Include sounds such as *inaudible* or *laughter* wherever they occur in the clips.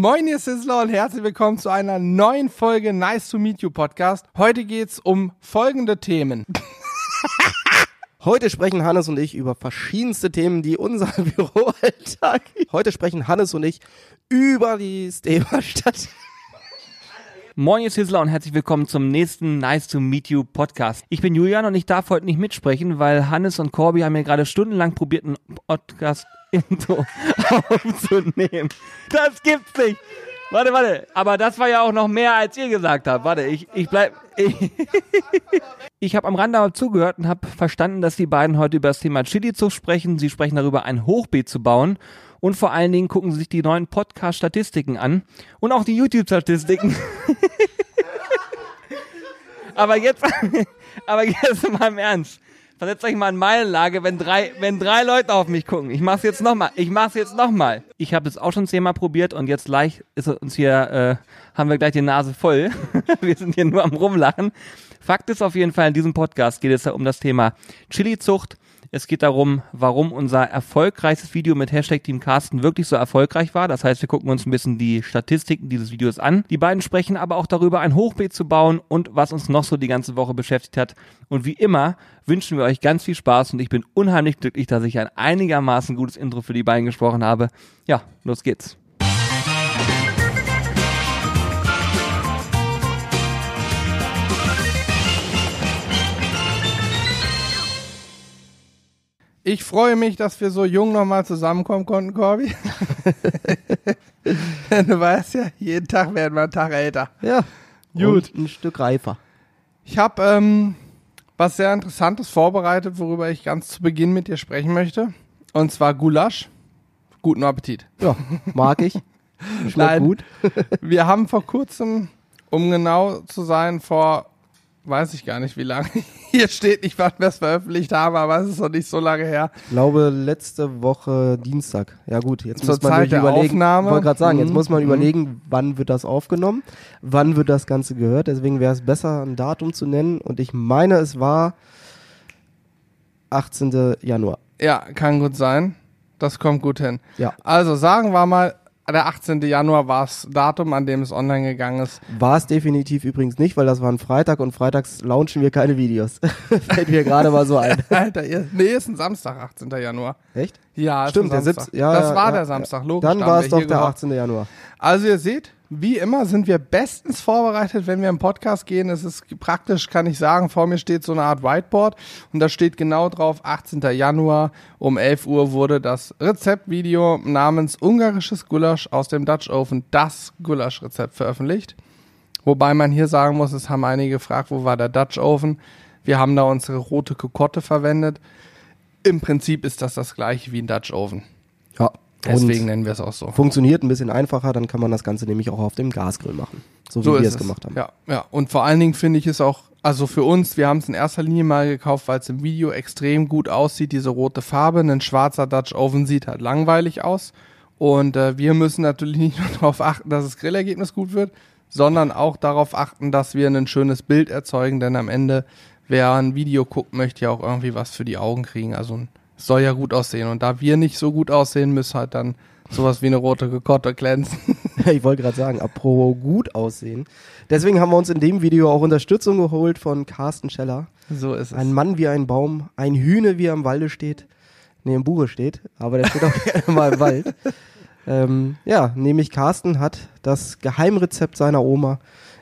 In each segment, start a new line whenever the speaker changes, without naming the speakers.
Moin, ihr Sizzler und herzlich willkommen zu einer neuen Folge Nice to Meet You Podcast. Heute geht's um folgende Themen. *laughs*
Heute sprechen Hannes und ich über verschiedenste Themen, die unser *laughs* Büroalltag. Heute sprechen Hannes und ich über die Thema Stadt.
Moin, ihr Sizzler und herzlich willkommen zum nächsten Nice to Meet You Podcast. Ich bin Julian und ich darf heute nicht mitsprechen, weil Hannes und Corby haben mir gerade stundenlang probiert, einen Podcast Intro aufzunehmen. Das gibt's nicht. Warte, warte. Aber das war ja auch noch mehr, als ihr gesagt habt. Warte, ich, ich bleib. Ich, *laughs* ich habe am Rande zugehört und habe verstanden, dass die beiden heute über das Thema Chili-Zucht sprechen. Sie sprechen darüber, ein Hochbeet zu bauen. Und vor allen Dingen gucken sie sich die neuen Podcast-Statistiken an. Und auch die YouTube-Statistiken. *laughs* aber jetzt, *laughs* aber jetzt mal im Ernst. Versetzt euch mal in meine Lage, wenn drei, wenn drei Leute auf mich gucken. Ich mach's jetzt nochmal. Ich mach's jetzt nochmal. Ich habe das auch schon zehnmal probiert und jetzt gleich ist uns hier, äh, haben wir gleich die Nase voll. *laughs* wir sind hier nur am Rumlachen. Fakt ist auf jeden Fall, in diesem Podcast geht es ja um das Thema Chili-Zucht es geht darum, warum unser erfolgreichstes Video mit Hashtag Team Carsten wirklich so erfolgreich war. Das heißt, wir gucken uns ein bisschen die Statistiken dieses Videos an. Die beiden sprechen aber auch darüber, ein Hochbeet zu bauen und was uns noch so die ganze Woche beschäftigt hat. Und wie immer wünschen wir euch ganz viel Spaß und ich bin unheimlich glücklich, dass ich ein einigermaßen gutes Intro für die beiden gesprochen habe. Ja, los geht's.
Ich freue mich, dass wir so jung nochmal zusammenkommen konnten, Corby. *laughs* du weißt ja, jeden Tag werden wir einen Tag älter.
Ja. Gut. Ein Stück reifer.
Ich habe ähm, was sehr Interessantes vorbereitet, worüber ich ganz zu Beginn mit dir sprechen möchte. Und zwar Gulasch. Guten Appetit.
Ja, mag ich. *laughs*
Schmeckt Nein, gut. wir haben vor kurzem, um genau zu sein, vor weiß ich gar nicht, wie lange. *laughs* Hier steht nicht, wann wir es veröffentlicht haben, aber es ist noch nicht so lange her.
Ich glaube, letzte Woche Dienstag. Ja gut, jetzt
Zur muss man Zeit der überlegen. Aufnahme.
Ich wollte gerade sagen, jetzt mhm. muss man mhm. überlegen, wann wird das aufgenommen, wann wird das Ganze gehört. Deswegen wäre es besser, ein Datum zu nennen. Und ich meine, es war 18. Januar.
Ja, kann gut sein. Das kommt gut hin.
Ja.
Also sagen wir mal, der 18. Januar war das Datum, an dem es online gegangen ist.
War es definitiv übrigens nicht, weil das war ein Freitag und freitags launchen wir keine Videos. *laughs* Fällt mir gerade mal so ein. *laughs*
Alter, nee, ist ein Samstag, 18. Januar.
Echt?
Ja,
stimmt, der 17.
Ja, das war ja, der Samstag, logisch.
Dann war es doch der 18. Januar.
Also ihr seht, wie immer sind wir bestens vorbereitet, wenn wir im Podcast gehen. Es ist praktisch, kann ich sagen, vor mir steht so eine Art Whiteboard und da steht genau drauf, 18. Januar um 11 Uhr wurde das Rezeptvideo namens Ungarisches Gulasch aus dem Dutch Oven, das Gulaschrezept veröffentlicht. Wobei man hier sagen muss, es haben einige gefragt, wo war der Dutch Oven? Wir haben da unsere rote Kokotte verwendet. Im Prinzip ist das das gleiche wie ein Dutch Oven.
Ja,
Deswegen nennen wir es auch so.
Funktioniert ein bisschen einfacher, dann kann man das Ganze nämlich auch auf dem Gasgrill machen. So wie so wir es gemacht haben.
Ja, ja. Und vor allen Dingen finde ich es auch, also für uns, wir haben es in erster Linie mal gekauft, weil es im Video extrem gut aussieht, diese rote Farbe. Ein schwarzer Dutch Oven sieht halt langweilig aus. Und äh, wir müssen natürlich *laughs* nicht nur darauf achten, dass das Grillergebnis gut wird, sondern auch darauf achten, dass wir ein schönes Bild erzeugen, denn am Ende, wer ein Video guckt, möchte ja auch irgendwie was für die Augen kriegen. Also ein soll ja gut aussehen. Und da wir nicht so gut aussehen, müssen halt dann sowas wie eine rote Gekotte glänzen. *laughs*
ich wollte gerade sagen, apropos gut aussehen. Deswegen haben wir uns in dem Video auch Unterstützung geholt von Carsten Scheller.
So ist es.
Ein Mann wie ein Baum, ein Hühne wie er im Walde steht. Nee, im Buche steht, aber der steht auch *laughs* gerne mal im Wald. Ähm, ja, nämlich Carsten hat das Geheimrezept seiner Oma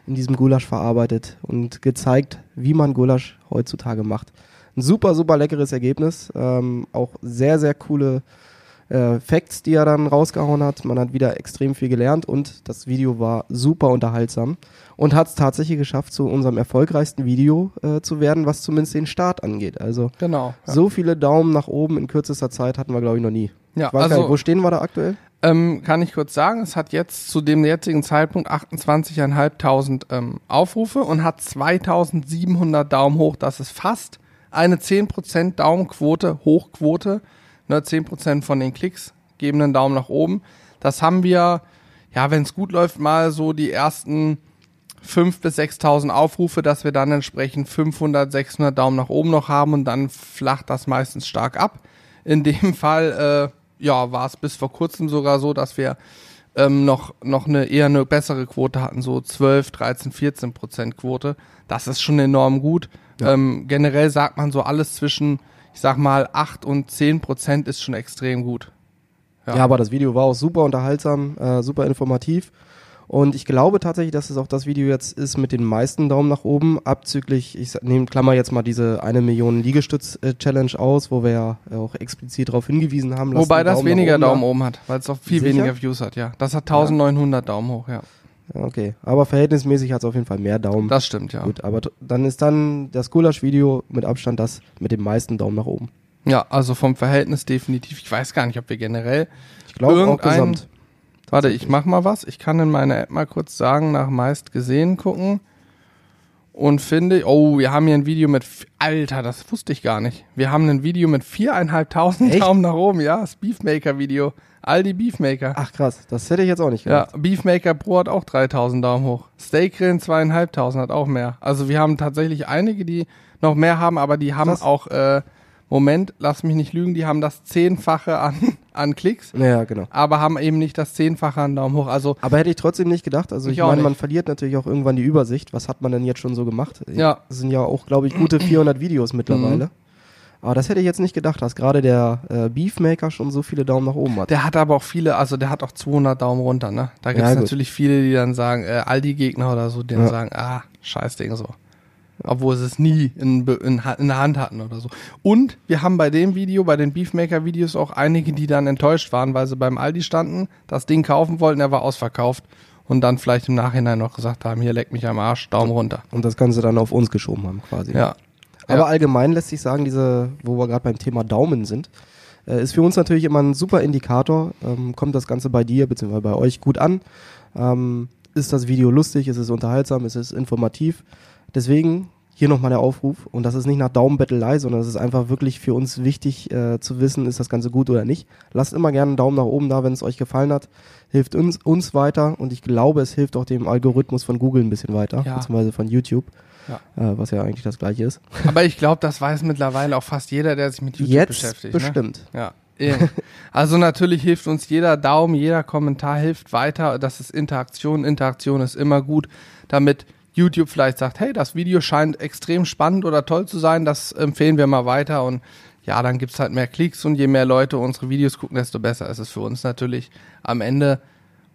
in diesem Gulasch verarbeitet und gezeigt, wie man Gulasch heutzutage macht. Ein super, super leckeres Ergebnis. Ähm, auch sehr, sehr coole äh, Facts, die er dann rausgehauen hat. Man hat wieder extrem viel gelernt und das Video war super unterhaltsam und hat es tatsächlich geschafft, zu unserem erfolgreichsten Video äh, zu werden, was zumindest den Start angeht. Also
genau,
ja. so viele Daumen nach oben in kürzester Zeit hatten wir, glaube ich, noch nie.
Ja, also,
nicht, wo stehen wir da aktuell?
Ähm, kann ich kurz sagen, es hat jetzt zu dem jetzigen Zeitpunkt 28.500 ähm, Aufrufe und hat 2700 Daumen hoch. Das ist fast eine 10% Daumenquote, Hochquote. Ne, 10% von den Klicks geben einen Daumen nach oben. Das haben wir, ja, wenn es gut läuft, mal so die ersten 5.000 bis 6.000 Aufrufe, dass wir dann entsprechend 500, 600 Daumen nach oben noch haben und dann flacht das meistens stark ab. In dem *laughs* Fall, äh, ja, war es bis vor kurzem sogar so, dass wir ähm, noch, noch eine eher eine bessere Quote hatten, so 12, 13, 14 Prozent Quote. Das ist schon enorm gut.
Ja.
Ähm, generell sagt man so alles zwischen, ich sag mal, 8 und 10 Prozent ist schon extrem gut.
Ja. aber das Video war auch super unterhaltsam, äh, super informativ. Und ich glaube tatsächlich, dass es auch das Video jetzt ist mit den meisten Daumen nach oben, abzüglich, ich nehme Klammer jetzt mal diese eine Million Liegestütz-Challenge aus, wo wir ja auch explizit darauf hingewiesen haben.
Wobei das
Daumen
weniger
oben da.
Daumen oben hat, weil es auch viel
Sicher?
weniger Views hat, ja. Das hat 1900 Daumen hoch, ja.
Ja, Okay, aber verhältnismäßig hat es auf jeden Fall mehr Daumen.
Das stimmt, ja.
Gut, aber dann ist dann das Gulasch-Video mit Abstand das mit dem meisten Daumen nach oben.
Ja, also vom Verhältnis definitiv. Ich weiß gar nicht, ob wir generell.
Ich glaube auch gesamt.
Warte, ich mach mal was. Ich kann in meiner App mal kurz sagen, nach meist gesehen gucken. Und finde, oh, wir haben hier ein Video mit, Alter, das wusste ich gar nicht. Wir haben ein Video mit viereinhalbtausend? Daumen nach oben, ja, das Beefmaker-Video. Aldi Beefmaker.
Ach krass, das hätte ich jetzt auch nicht
Ja,
gedacht.
Beefmaker Pro hat auch 3000 Daumen hoch. Steakgrillen zweieinhalbtausend hat auch mehr. Also wir haben tatsächlich einige, die noch mehr haben, aber die haben
Krass.
auch, äh, Moment, lass mich nicht lügen, die haben das Zehnfache an, *laughs* an Klicks,
Ja, genau.
aber haben eben nicht das Zehnfache an Daumen hoch. Also
Aber hätte ich trotzdem nicht gedacht. Also
Ich
ich, meine, man verliert natürlich auch irgendwann die Übersicht. Was hat man denn jetzt schon so gemacht?
Ja.
Das sind ja auch, glaube ich, gute 400 Videos mittlerweile.
Mhm.
Aber das hätte ich jetzt nicht gedacht, dass gerade der äh, Beefmaker schon so viele Daumen nach oben hat.
der hat aber auch viele, also der hat auch 200 Daumen runter, ne? Da gibt es
Ja,
natürlich viele, die dann sagen, äh, Aldi-Gegner oder so, die dann
Ja.
sagen, ah, scheiß Ding so. Obwohl sie es nie in, in, in der Hand hatten oder so. Und wir haben bei dem Video, bei den Beefmaker-Videos auch einige, die dann enttäuscht waren, weil sie beim Aldi standen, das Ding kaufen wollten, er war ausverkauft und dann vielleicht im Nachhinein noch gesagt haben, hier leck mich am Arsch, Daumen runter.
Und das Ganze dann auf uns geschoben haben quasi.
Ja.
Aber
Ja.
allgemein lässt sich sagen, diese, wo wir gerade beim Thema Daumen sind, äh, ist für uns natürlich immer ein super Indikator. Ähm, kommt das Ganze bei dir bzw. bei euch gut an? Ähm, ist das Video lustig? Ist es unterhaltsam? Ist es informativ? Deswegen hier nochmal der Aufruf. Und das ist nicht nach Daumenbettelei, sondern es ist einfach wirklich für uns wichtig äh, zu wissen, ist das Ganze gut oder nicht. Lasst immer gerne einen Daumen nach oben da, wenn es euch gefallen hat. Hilft uns, uns weiter und ich glaube, es hilft auch dem Algorithmus von Google ein bisschen weiter,
Ja.
beziehungsweise von YouTube,
Ja.
äh, was ja eigentlich das gleiche ist.
Aber ich glaube, das weiß mittlerweile auch fast jeder, der sich mit YouTube
Jetzt
beschäftigt. Ne?
bestimmt.
Ja. eben. Also natürlich hilft uns jeder Daumen, jeder Kommentar hilft weiter. Das ist Interaktion. Interaktion ist immer gut, damit YouTube vielleicht sagt, hey, das Video scheint extrem spannend oder toll zu sein, das empfehlen wir mal weiter und ja, dann gibt's halt mehr Klicks und je mehr Leute unsere Videos gucken, desto besser ist es für uns natürlich. Am Ende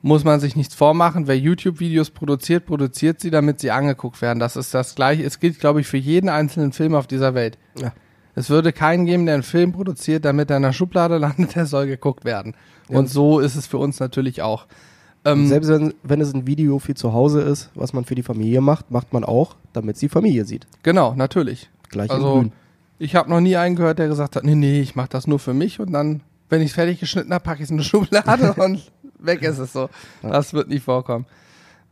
muss man sich nichts vormachen. Wer YouTube-Videos produziert, produziert sie, damit sie angeguckt werden. Das ist das Gleiche. Es gilt, glaube ich, für jeden einzelnen Film auf dieser Welt.
Ja.
Es würde keinen geben, der einen Film produziert, damit er in der Schublade *laughs* landet, der soll geguckt werden.
Ja.
Und so ist es für uns natürlich auch. Ähm,
Selbst wenn, wenn es ein Video für zu Hause ist, was man für die Familie macht, macht man auch, damit es die Familie sieht.
genau, natürlich.
Gleich
Also,
grün.
Ich habe noch nie einen gehört, der gesagt hat, nee, nee, ich mache das nur für mich und dann, wenn ich fertig geschnitten habe, packe ich es in eine *laughs* Schublade und weg ist es so. Das wird nicht vorkommen.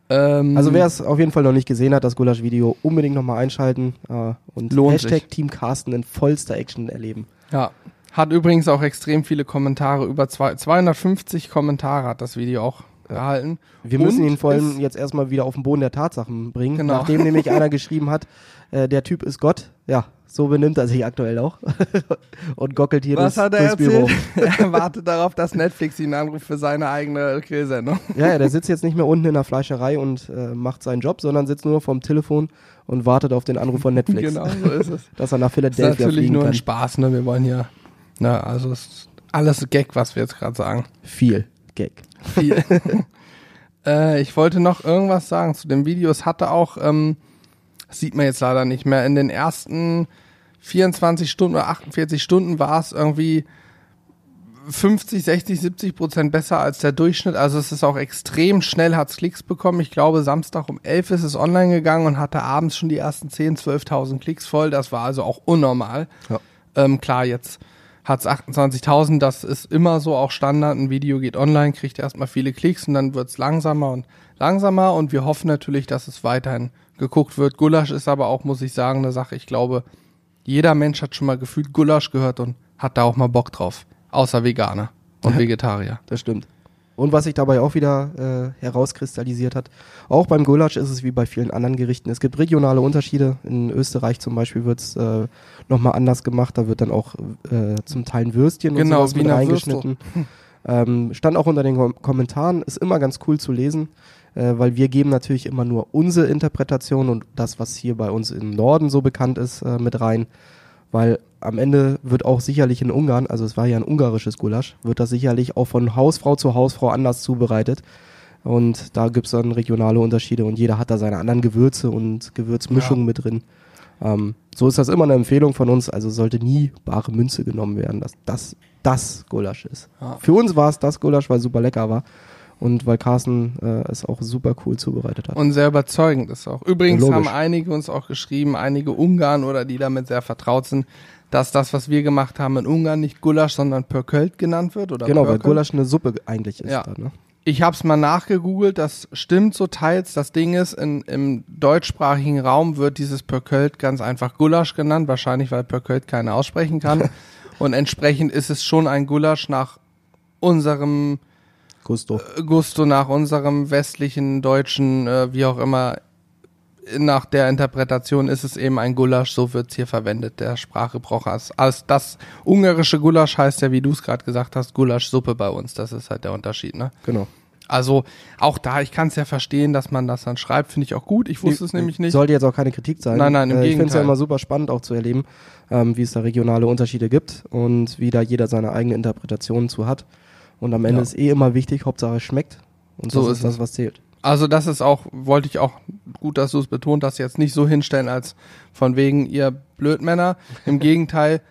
Ähm,
Also wer es auf jeden Fall noch nicht gesehen hat, das Gulasch-Video unbedingt nochmal einschalten äh, und
Lohnt
Hashtag
sich.
Team Carsten in vollster Action erleben.
Ja. Hat übrigens auch extrem viele Kommentare, über zwei, 250 Kommentare hat das Video auch erhalten.
Wir müssen ihn vor allem jetzt erstmal wieder auf den Boden der Tatsachen bringen,
Genau.
nachdem nämlich *laughs* einer geschrieben hat, äh, der Typ ist Gott. Ja, so benimmt er sich aktuell auch *laughs* und gockelt hier
Was
durchs,
hat er
durchs Büro. *laughs*
er wartet darauf, dass Netflix ihn anruft für seine eigene Grillsendung.
Ja, ja, der sitzt jetzt nicht mehr unten in der Fleischerei und äh, macht seinen Job, sondern sitzt nur vorm Telefon und wartet auf den Anruf von Netflix,
Genau, so ist es.
dass er nach
Das ist
Philadelphia
natürlich
fliegen
nur
kann.
ein Spaß, ne? Wir wollen hier, na, also es ist alles Gag, was wir jetzt gerade sagen.
Viel Gag.
Viel. *laughs* äh, ich wollte noch irgendwas sagen zu dem Video. Es hatte auch, ähm, das sieht man jetzt leider nicht mehr, in den ersten 24 Stunden oder 48 Stunden war es irgendwie 50, 60, 70 Prozent besser als der Durchschnitt. Also es ist auch extrem schnell, hat's Klicks bekommen. Ich glaube, Samstag um 11 ist es online gegangen und hatte abends schon die ersten 10, 12.000 Klicks voll. Das war also auch unnormal.
Ja.
Ähm, klar, jetzt hat's 28.000, das ist immer so auch Standard. Ein Video geht online, kriegt erstmal viele Klicks und dann wird's langsamer und langsamer und wir hoffen natürlich, dass es weiterhin geguckt wird. Gulasch ist aber auch, muss ich sagen, eine Sache. Ich glaube, jeder Mensch hat schon mal gefühlt Gulasch gehört und hat da auch mal Bock drauf. Außer Veganer und *laughs* Vegetarier.
Das stimmt. Und was sich dabei auch wieder äh, herauskristallisiert hat, auch beim Gulasch ist es wie bei vielen anderen Gerichten. Es gibt regionale Unterschiede. In Österreich zum Beispiel wird es äh, nochmal anders gemacht. Da wird dann auch äh, zum Teil ein Würstchen
Genau,
und sowas mit reingeschnitten. Ähm, stand auch unter den Kom Kommentaren, ist immer ganz cool zu lesen, äh, weil wir geben natürlich immer nur unsere Interpretation und das, was hier bei uns im Norden so bekannt ist, äh, mit rein. Weil am Ende wird auch sicherlich in Ungarn, also es war ja ein ungarisches Gulasch, wird das sicherlich auch von Hausfrau zu Hausfrau anders zubereitet. Und da gibt's dann regionale Unterschiede und jeder hat da seine anderen Gewürze und Gewürzmischungen
Ja.
mit drin. Ähm, so ist das immer eine Empfehlung von uns, also sollte nie bare Münze genommen werden, dass das das Gulasch ist.
Ja.
Für uns war es das Gulasch, weil es super lecker war und weil Carsten äh, es auch super cool zubereitet hat.
Und sehr überzeugend ist auch. Übrigens
Logisch.
haben einige uns auch geschrieben, einige Ungarn oder die damit sehr vertraut sind, dass das, was wir gemacht haben in Ungarn, nicht Gulasch, sondern Pörkölt genannt wird. Oder
genau, weil
Pörkölt.
Gulasch eine Suppe eigentlich ist.
Ja.
Da, ne?
Ich habe es mal nachgegoogelt, das stimmt so teils. Das Ding ist, in, im deutschsprachigen Raum wird dieses Pörkölt ganz einfach Gulasch genannt, wahrscheinlich weil Pörkölt keiner aussprechen kann. *laughs* Und entsprechend ist es schon ein Gulasch nach unserem
Gusto.
Gusto, nach unserem westlichen, deutschen, äh, wie auch immer, nach der Interpretation ist es eben ein Gulasch, so wird's hier verwendet, der Sprachgebrauch. Als, als das ungarische Gulasch heißt ja, wie du es gerade gesagt hast, Gulaschsuppe bei uns. Das ist halt der Unterschied, ne?
Genau.
Also auch da, ich kann es ja verstehen, dass man das dann schreibt, finde ich auch gut. Ich wusste es nämlich nicht.
Sollte jetzt auch keine Kritik sein.
Nein, nein, im
äh, Ich finde es ja
Gegenteil.
immer super spannend auch zu erleben, ähm, wie es da regionale Unterschiede gibt und wie da jeder seine eigene Interpretation zu hat. Und am Ende
Ja.
ist eh immer wichtig, Hauptsache es schmeckt. Und
So
das
ist
ist das, was zählt.
Also das ist auch, wollte ich auch, gut, dass du es betont hast, jetzt nicht so hinstellen als von wegen ihr Blödmänner. Im *laughs* Gegenteil,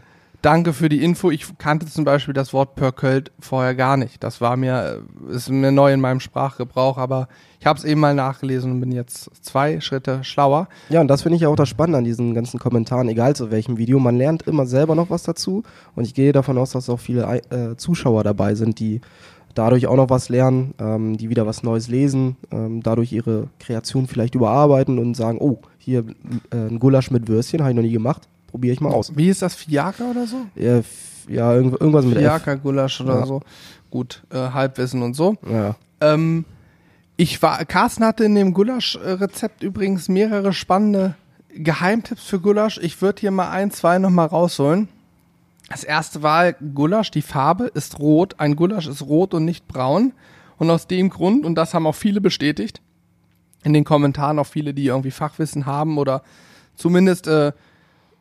danke für die Info. Ich kannte zum Beispiel das Wort Pörkölt vorher gar nicht. Das war mir, äh, ist mir neu in meinem Sprachgebrauch, aber ich habe es eben mal nachgelesen und bin jetzt zwei Schritte schlauer.
Ja, und das finde ich ja auch das Spannende an diesen ganzen Kommentaren, egal zu welchem Video. Man lernt immer selber noch was dazu. Und ich gehe davon aus, dass auch viele äh, Zuschauer dabei sind, die dadurch auch noch was lernen, ähm, die wieder was Neues lesen, ähm, dadurch ihre Kreation vielleicht überarbeiten und sagen, oh, hier äh, ein Gulasch mit Würstchen, habe ich noch nie gemacht, probiere ich mal aus.
Wie ist das, Fiaker oder so?
Ja, f- ja irgend- irgendwas mit F.
Fiaker, Gulasch oder
Ja.
so. Gut, äh, Halbwissen und so.
Ja.
Ähm, ich war, Carsten hatte in dem Gulasch-Rezept übrigens mehrere spannende Geheimtipps für Gulasch. Ich würde hier mal ein, zwei nochmal rausholen. Das erste war Gulasch, die Farbe ist rot. Ein Gulasch ist rot und nicht braun. Und aus dem Grund, und das haben auch viele bestätigt, in den Kommentaren auch viele, die irgendwie Fachwissen haben oder zumindest äh,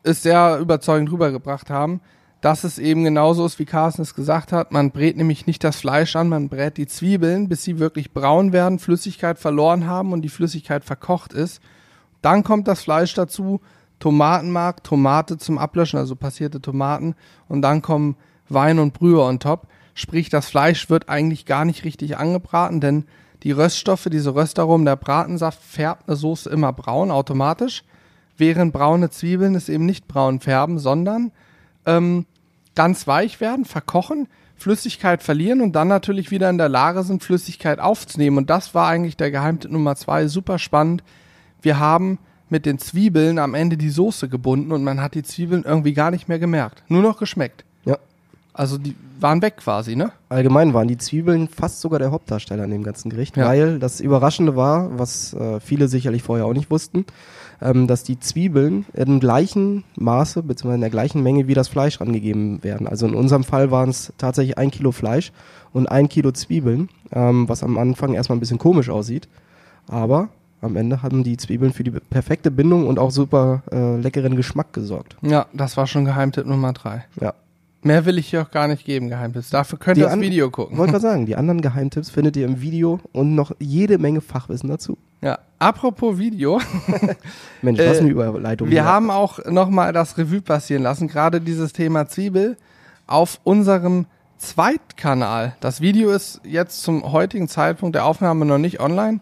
es sehr überzeugend rübergebracht haben, dass es eben genauso ist, wie Carsten es gesagt hat. Man brät nämlich nicht das Fleisch an, man brät die Zwiebeln, bis sie wirklich braun werden, Flüssigkeit verloren haben und die Flüssigkeit verkocht ist. Dann kommt das Fleisch dazu, Tomatenmark, Tomate zum Ablöschen, also passierte Tomaten. Und dann kommen Wein und Brühe on top. Sprich, das Fleisch wird eigentlich gar nicht richtig angebraten, denn die Röststoffe, diese Röstaromen, der Bratensaft färbt eine Soße immer braun automatisch, während braune Zwiebeln es eben nicht braun färben, sondern ähm, ganz weich werden, verkochen, Flüssigkeit verlieren und dann natürlich wieder in der Lage sind, Flüssigkeit aufzunehmen. Und das war eigentlich der Geheimtipp Nummer zwei, super spannend. Wir haben mit den Zwiebeln am Ende die Soße gebunden und man hat die Zwiebeln irgendwie gar nicht mehr gemerkt. Nur noch geschmeckt.
ja.
Also die waren weg quasi, ne?
Allgemein waren die Zwiebeln fast sogar der Hauptdarsteller in dem ganzen Gericht,
Ja.
weil das Überraschende war, was äh, viele sicherlich vorher auch nicht wussten, ähm, dass die Zwiebeln im gleichen Maße bzw. in der gleichen Menge wie das Fleisch angegeben werden. Also in unserem Fall waren es tatsächlich ein Kilo Fleisch und ein Kilo Zwiebeln, ähm, was am Anfang erstmal ein bisschen komisch aussieht, aber am Ende haben die Zwiebeln für die perfekte Bindung und auch super äh, leckeren Geschmack gesorgt.
Ja, das war schon Geheimtipp Nummer drei.
Ja.
Mehr will ich hier auch gar nicht geben, Geheimtipps. Dafür könnt
Die
ihr das Video gucken.
Wollte gerade *laughs* sagen, die anderen Geheimtipps findet ihr im Video und noch jede Menge Fachwissen dazu.
Ja, apropos Video. *laughs*
Mensch,
Äh,
was eine Überleitung.
Wir
hier.
haben auch nochmal das Revue passieren lassen, gerade dieses Thema Zwiebel, auf unserem Zweitkanal. Das Video ist jetzt zum heutigen Zeitpunkt der Aufnahme noch nicht online,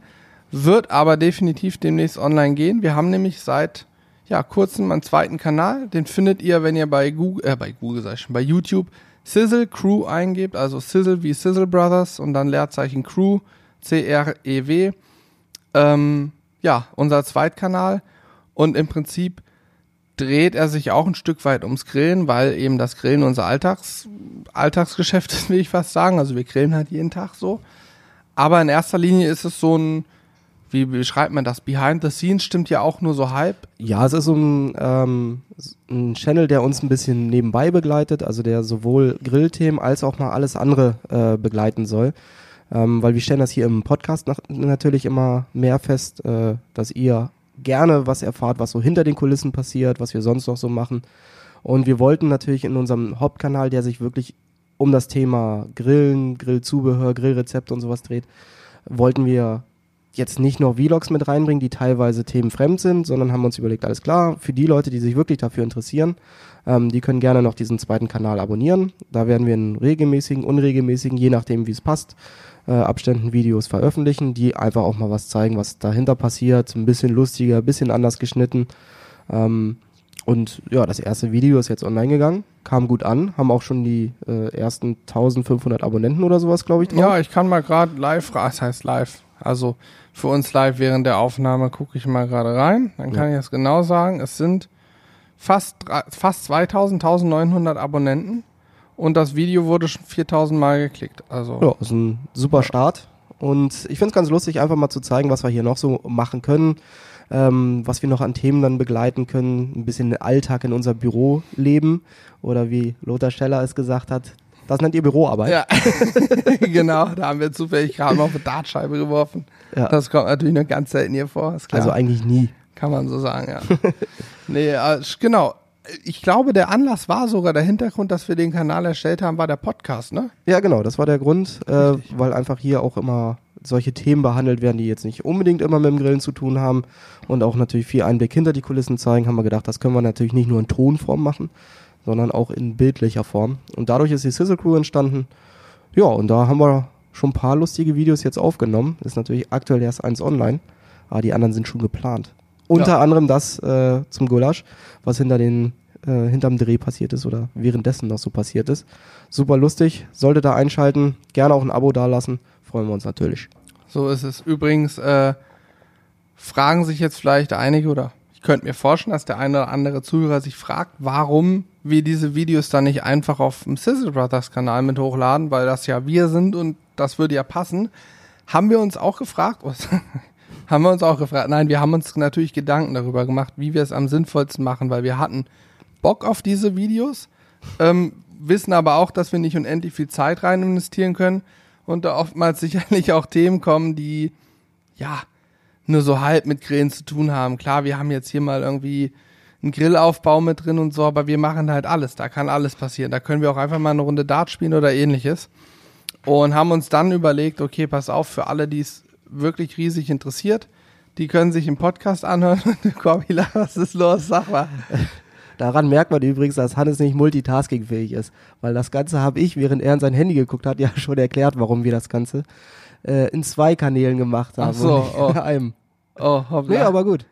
wird aber definitiv demnächst online gehen. Wir haben nämlich seit ja, kurzem einen zweiten Kanal. Den findet ihr, wenn ihr bei Google, äh, bei Google sag schon, bei YouTube Sizzle Crew eingebt, also Sizzle wie Sizzle Brothers und dann Leerzeichen Crew, C-R-E-W. Ähm, ja, unser Zweitkanal. Und im Prinzip dreht er sich auch ein Stück weit ums Grillen, weil eben das Grillen unser Alltags, Alltagsgeschäft *laughs* ist, will ich fast sagen. Also wir grillen halt jeden Tag so. Aber in erster Linie ist es so ein wie beschreibt man das? Behind the Scenes stimmt ja auch nur so halb.
Ja, es ist so ein, ähm, ein Channel, der uns ein bisschen nebenbei begleitet, also der sowohl Grillthemen als auch mal alles andere äh, begleiten soll. Ähm, weil wir stellen das hier im Podcast nach, natürlich immer mehr fest, äh, dass ihr gerne was erfahrt, was so hinter den Kulissen passiert, was wir sonst noch so machen. Und wir wollten natürlich in unserem Hauptkanal, der sich wirklich um das Thema Grillen, Grillzubehör, Grillrezepte und sowas dreht, wollten wir jetzt nicht nur Vlogs mit reinbringen, die teilweise themenfremd sind, sondern haben uns überlegt, alles klar, für die Leute, die sich wirklich dafür interessieren, ähm, die können gerne noch diesen zweiten Kanal abonnieren. Da werden wir in regelmäßigen, unregelmäßigen, je nachdem wie es passt, äh, Abständen Videos veröffentlichen, die einfach auch mal was zeigen, was dahinter passiert, ein bisschen lustiger, ein bisschen anders geschnitten. Ähm, und ja, das erste Video ist jetzt online gegangen, kam gut an, haben auch schon die äh, ersten 1500 Abonnenten oder sowas, glaube ich, drauf.
Ja, ich kann mal gerade live, das heißt live, also für uns live während der Aufnahme gucke ich mal gerade rein. Dann kann
Ja.
ich es genau sagen. Es sind fast, fast 2000, 1900 Abonnenten und das Video wurde schon 4000 Mal geklickt. Also
Ja, ist ein super Start. Und ich finde es ganz lustig, einfach mal zu zeigen, was wir hier noch so machen können, ähm, was wir noch an Themen dann begleiten können, ein bisschen den Alltag in unser Büro leben oder wie Lothar Scheller es gesagt hat, das nennt ihr Büroarbeit.
Ja, *laughs* genau. Da haben wir zufällig gerade noch eine Dartscheibe geworfen.
Ja.
Das kommt natürlich nur ganz selten hier vor.
Also eigentlich nie.
Kann man so sagen, ja. *laughs* nee, äh, genau. Ich glaube, der Anlass war sogar der Hintergrund, dass wir den Kanal erstellt haben, war der Podcast, ne?
Ja, genau, das war der Grund, äh, weil einfach hier auch immer solche Themen behandelt werden, die jetzt nicht unbedingt immer mit dem Grillen zu tun haben und auch natürlich viel Einblick hinter die Kulissen zeigen, haben wir gedacht, das können wir natürlich nicht nur in Tonform machen, sondern auch in bildlicher Form. Und dadurch ist die Sizzle Crew entstanden. Ja, und da haben wir schon ein paar lustige Videos jetzt aufgenommen. Ist natürlich aktuell erst eins online, aber die anderen sind schon geplant. Unter
Ja.
anderem das äh, zum Gulasch, was hinter den äh, hinterm Dreh passiert ist oder währenddessen noch so passiert ist. Super lustig, solltet da einschalten, gerne auch ein Abo dalassen, freuen wir uns natürlich.
So ist es. Übrigens äh, fragen sich jetzt vielleicht einige oder ich könnte mir vorstellen, dass der eine oder andere Zuhörer sich fragt, warum wir diese Videos dann nicht einfach auf dem Sizzle Brothers Kanal mit hochladen, weil das ja wir sind und das würde ja passen. Haben wir uns auch gefragt, was- *laughs* haben wir uns auch gefragt. Nein, wir haben uns natürlich Gedanken darüber gemacht, wie wir es am sinnvollsten machen, weil wir hatten Bock auf diese Videos, ähm, wissen aber auch, dass wir nicht unendlich viel Zeit rein investieren können und da oftmals *laughs* sicherlich auch Themen kommen, die ja nur so halb mit Grillen zu tun haben. Klar, wir haben jetzt hier mal irgendwie einen Grillaufbau mit drin und so, aber wir machen halt alles. Da kann alles passieren. Da können wir auch einfach mal eine Runde Dart spielen oder ähnliches. Und haben uns dann überlegt, okay, pass auf, für alle, die es wirklich riesig interessiert, die können sich im Podcast anhören. *laughs* Corby, was ist los? Sag mal. *laughs*
Daran merkt man übrigens, dass Hannes nicht multitaskingfähig ist, weil das Ganze habe ich, während er in sein Handy geguckt hat, *laughs* ja schon erklärt, warum wir das Ganze äh, in zwei Kanälen gemacht haben.
Ach so,
und nicht
oh.
in einem.
Oh, hoppla.
Nee, aber gut.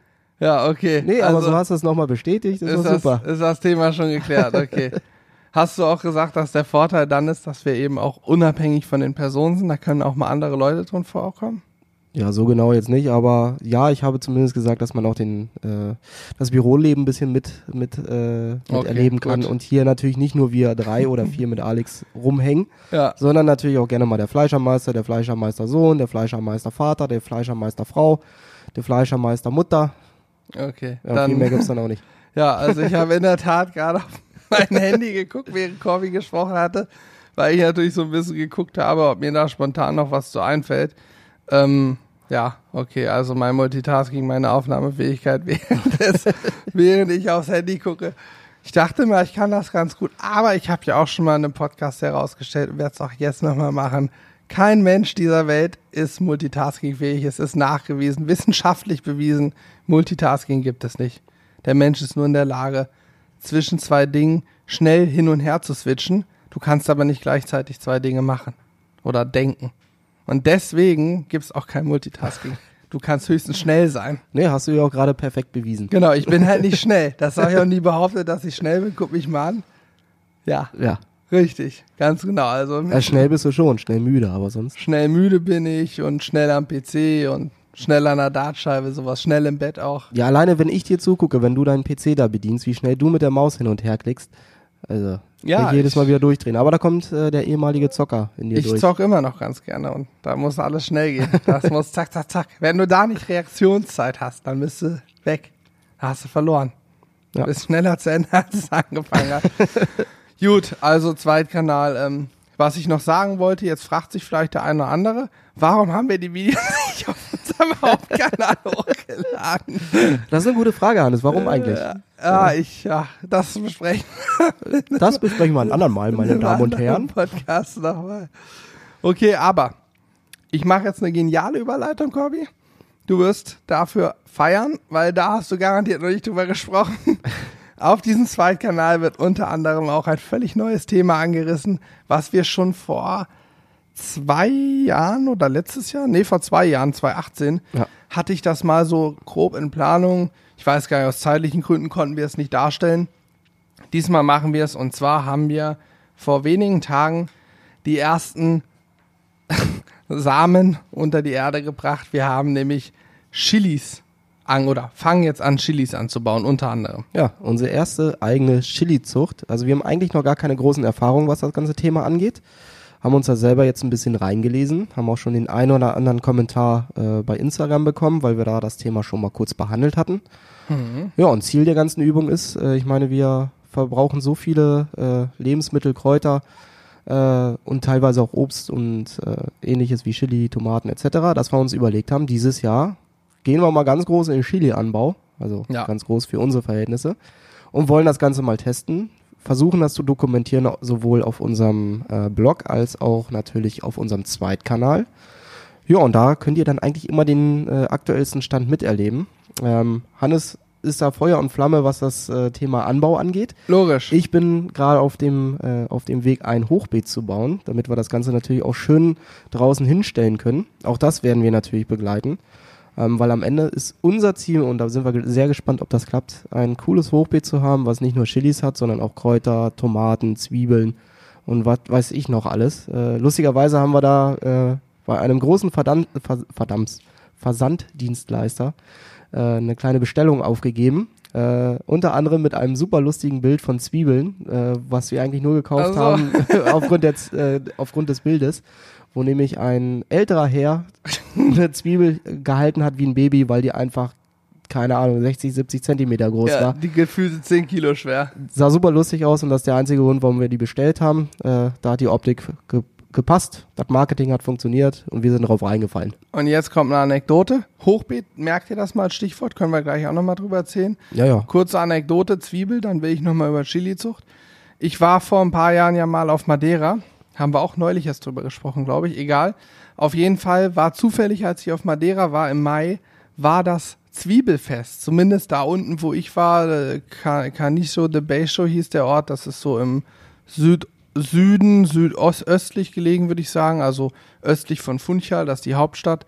Ja, okay.
Nee, aber
Also-
so hast du es nochmal bestätigt, das
ist,
ist
das,
super.
ist das Thema schon geklärt, okay. *laughs* Hast du auch gesagt, dass der Vorteil dann ist, dass wir eben auch unabhängig von den Personen sind? Da können auch mal andere Leute drin vorkommen?
Ja, so genau jetzt nicht, aber ja, ich habe zumindest gesagt, dass man auch den äh, das Büroleben ein bisschen mit mit, äh, mit
Okay,
erleben kann
gut.
und hier natürlich nicht nur wir drei oder vier mit Alex rumhängen,
Ja.
sondern natürlich auch gerne mal der Fleischermeister, der Fleischermeister Sohn, der Fleischermeister Vater, der Fleischermeister Frau, der Fleischermeister Mutter.
Okay.
Ja, viel mehr gibt's dann auch nicht. *laughs*
Ja, also ich habe in der Tat gerade auf *laughs* mein Handy geguckt, während Corby gesprochen hatte, weil ich natürlich so ein bisschen geguckt habe, ob mir da spontan noch was so einfällt. Ähm, ja, okay, also mein Multitasking, meine Aufnahmefähigkeit, *laughs* während, des, während ich aufs Handy gucke. Ich dachte mal, ich kann das ganz gut, aber ich habe ja auch schon mal in einem Podcast herausgestellt und werde es auch jetzt nochmal machen. Kein Mensch dieser Welt ist multitaskingfähig. Es ist nachgewiesen, wissenschaftlich bewiesen. Multitasking gibt es nicht. Der Mensch ist nur in der Lage, zwischen zwei Dingen schnell hin und her zu switchen. Du kannst aber nicht gleichzeitig zwei Dinge machen oder denken. Und deswegen gibt es auch kein Multitasking. Du kannst höchstens schnell sein.
Nee, hast du ja auch gerade perfekt bewiesen.
Genau, ich bin halt nicht *laughs* schnell. Das habe ich auch nie behauptet, dass ich schnell bin. Guck mich mal an. Ja,
Ja.
Richtig. Ganz genau. Also
ja, schnell bist du schon, schnell müde, aber sonst.
schnell müde bin ich und schnell am PC und schnell an der Dartscheibe, sowas. Schnell im Bett auch.
Ja, alleine wenn ich dir zugucke, wenn du deinen PC da bedienst, wie schnell du mit der Maus hin und her klickst, also
Ja,
Nicht jedes
ich-
Mal wieder durchdrehen. Aber da kommt äh, der ehemalige Zocker in dir
Ich
durch.
zock immer noch ganz gerne und da muss alles schnell gehen. Das muss zack, zack, zack. Wenn du da nicht Reaktionszeit hast, dann bist du weg. Da hast du verloren.
Ja.
Du bist schneller zu Ende, als es angefangen hat. *laughs* Gut, also Zweitkanal. Ähm, was ich noch sagen wollte, jetzt fragt sich vielleicht der eine oder andere, warum haben wir die Videos *laughs* nicht auf unserem *laughs* Hauptkanal hochgeladen?
Das ist eine gute Frage, Hannes. Warum eigentlich?
Ja, ich, ja, das besprechen
Das besprechen wir ein andermal, meine Damen und Herren.
Podcast nochmal. Okay, aber ich mache jetzt eine geniale Überleitung, Corby. Du wirst dafür feiern, weil da hast du garantiert noch nicht drüber gesprochen. Auf diesem Zweitkanal wird unter anderem auch ein völlig neues Thema angerissen, was wir schon vor zwei Jahren oder letztes Jahr, nee, vor zwei Jahren, 2018,
Ja.
hatte ich das mal so grob in Planung. Ich weiß gar nicht, aus zeitlichen Gründen konnten wir es nicht darstellen. Diesmal machen wir es und zwar haben wir vor wenigen Tagen die ersten *laughs* Samen unter die Erde gebracht. Wir haben nämlich Chilis an oder fangen jetzt an, Chilis anzubauen, unter anderem.
Ja, unsere erste eigene Chili-Zucht. Also wir haben eigentlich noch gar keine großen Erfahrungen, was das ganze Thema angeht. Haben uns da selber jetzt ein bisschen reingelesen, haben auch schon den einen oder anderen Kommentar äh, bei Instagram bekommen, weil wir da das Thema schon mal kurz behandelt hatten. Ja, und Ziel der ganzen Übung ist, äh, ich meine, wir verbrauchen so viele äh, Lebensmittel, Kräuter äh, und teilweise auch Obst und äh, ähnliches wie Chili, Tomaten etc., dass wir uns überlegt haben, dieses Jahr gehen wir mal ganz groß in den Chili-Anbau, also
Ja.
ganz groß für unsere Verhältnisse und wollen das Ganze mal testen, versuchen das zu dokumentieren, sowohl auf unserem äh, Blog als auch natürlich auf unserem Zweitkanal. Ja, und da könnt ihr dann eigentlich immer den äh, aktuellsten Stand miterleben. Ähm, Hannes ist da Feuer und Flamme, was das äh, Thema Anbau angeht.
Logisch.
Ich bin gerade auf dem, äh, auf dem Weg, ein Hochbeet zu bauen, damit wir das Ganze natürlich auch schön draußen hinstellen können. Auch das werden wir natürlich begleiten. Ähm, weil am Ende ist unser Ziel, und da sind wir sehr gespannt, ob das klappt, ein cooles Hochbeet zu haben, was nicht nur Chilis hat, sondern auch Kräuter, Tomaten, Zwiebeln und was weiß ich noch alles. Äh, lustigerweise haben wir da äh, bei einem großen Verdam Ver Verdamms Versanddienstleister äh, eine kleine Bestellung aufgegeben. Äh, unter anderem mit einem super lustigen Bild von Zwiebeln, äh, was wir eigentlich nur gekauft
Ach so.
haben *laughs* aufgrund, der, äh, aufgrund des Bildes, wo nämlich ein älterer Herr *laughs* eine Zwiebel gehalten hat wie ein Baby, weil die einfach, keine Ahnung, 60, 70 Zentimeter groß
ja,
war.
die gefühlte 10 Kilo schwer.
Sah super lustig aus und das ist der einzige Grund, warum wir die bestellt haben. Äh, da hat die Optik ge gepasst, das Marketing hat funktioniert und wir sind drauf reingefallen.
Und jetzt kommt eine Anekdote. Hochbeet, merkt ihr das mal als Stichwort? Können wir gleich auch nochmal drüber erzählen.
Ja, ja.
Kurze Anekdote, Zwiebel, dann will ich nochmal über Chilizucht. Ich war vor ein paar Jahren ja mal auf Madeira. Haben wir auch neulich erst drüber gesprochen, glaube ich. Egal. Auf jeden Fall war zufällig, als ich auf Madeira war im Mai, war das Zwiebelfest. Zumindest da unten, wo ich war, äh, Ca- Canicho de Beixo hieß der Ort. Das ist so im Süd Süden, südostöstlich gelegen, würde ich sagen. Also östlich von Funchal, das ist die Hauptstadt.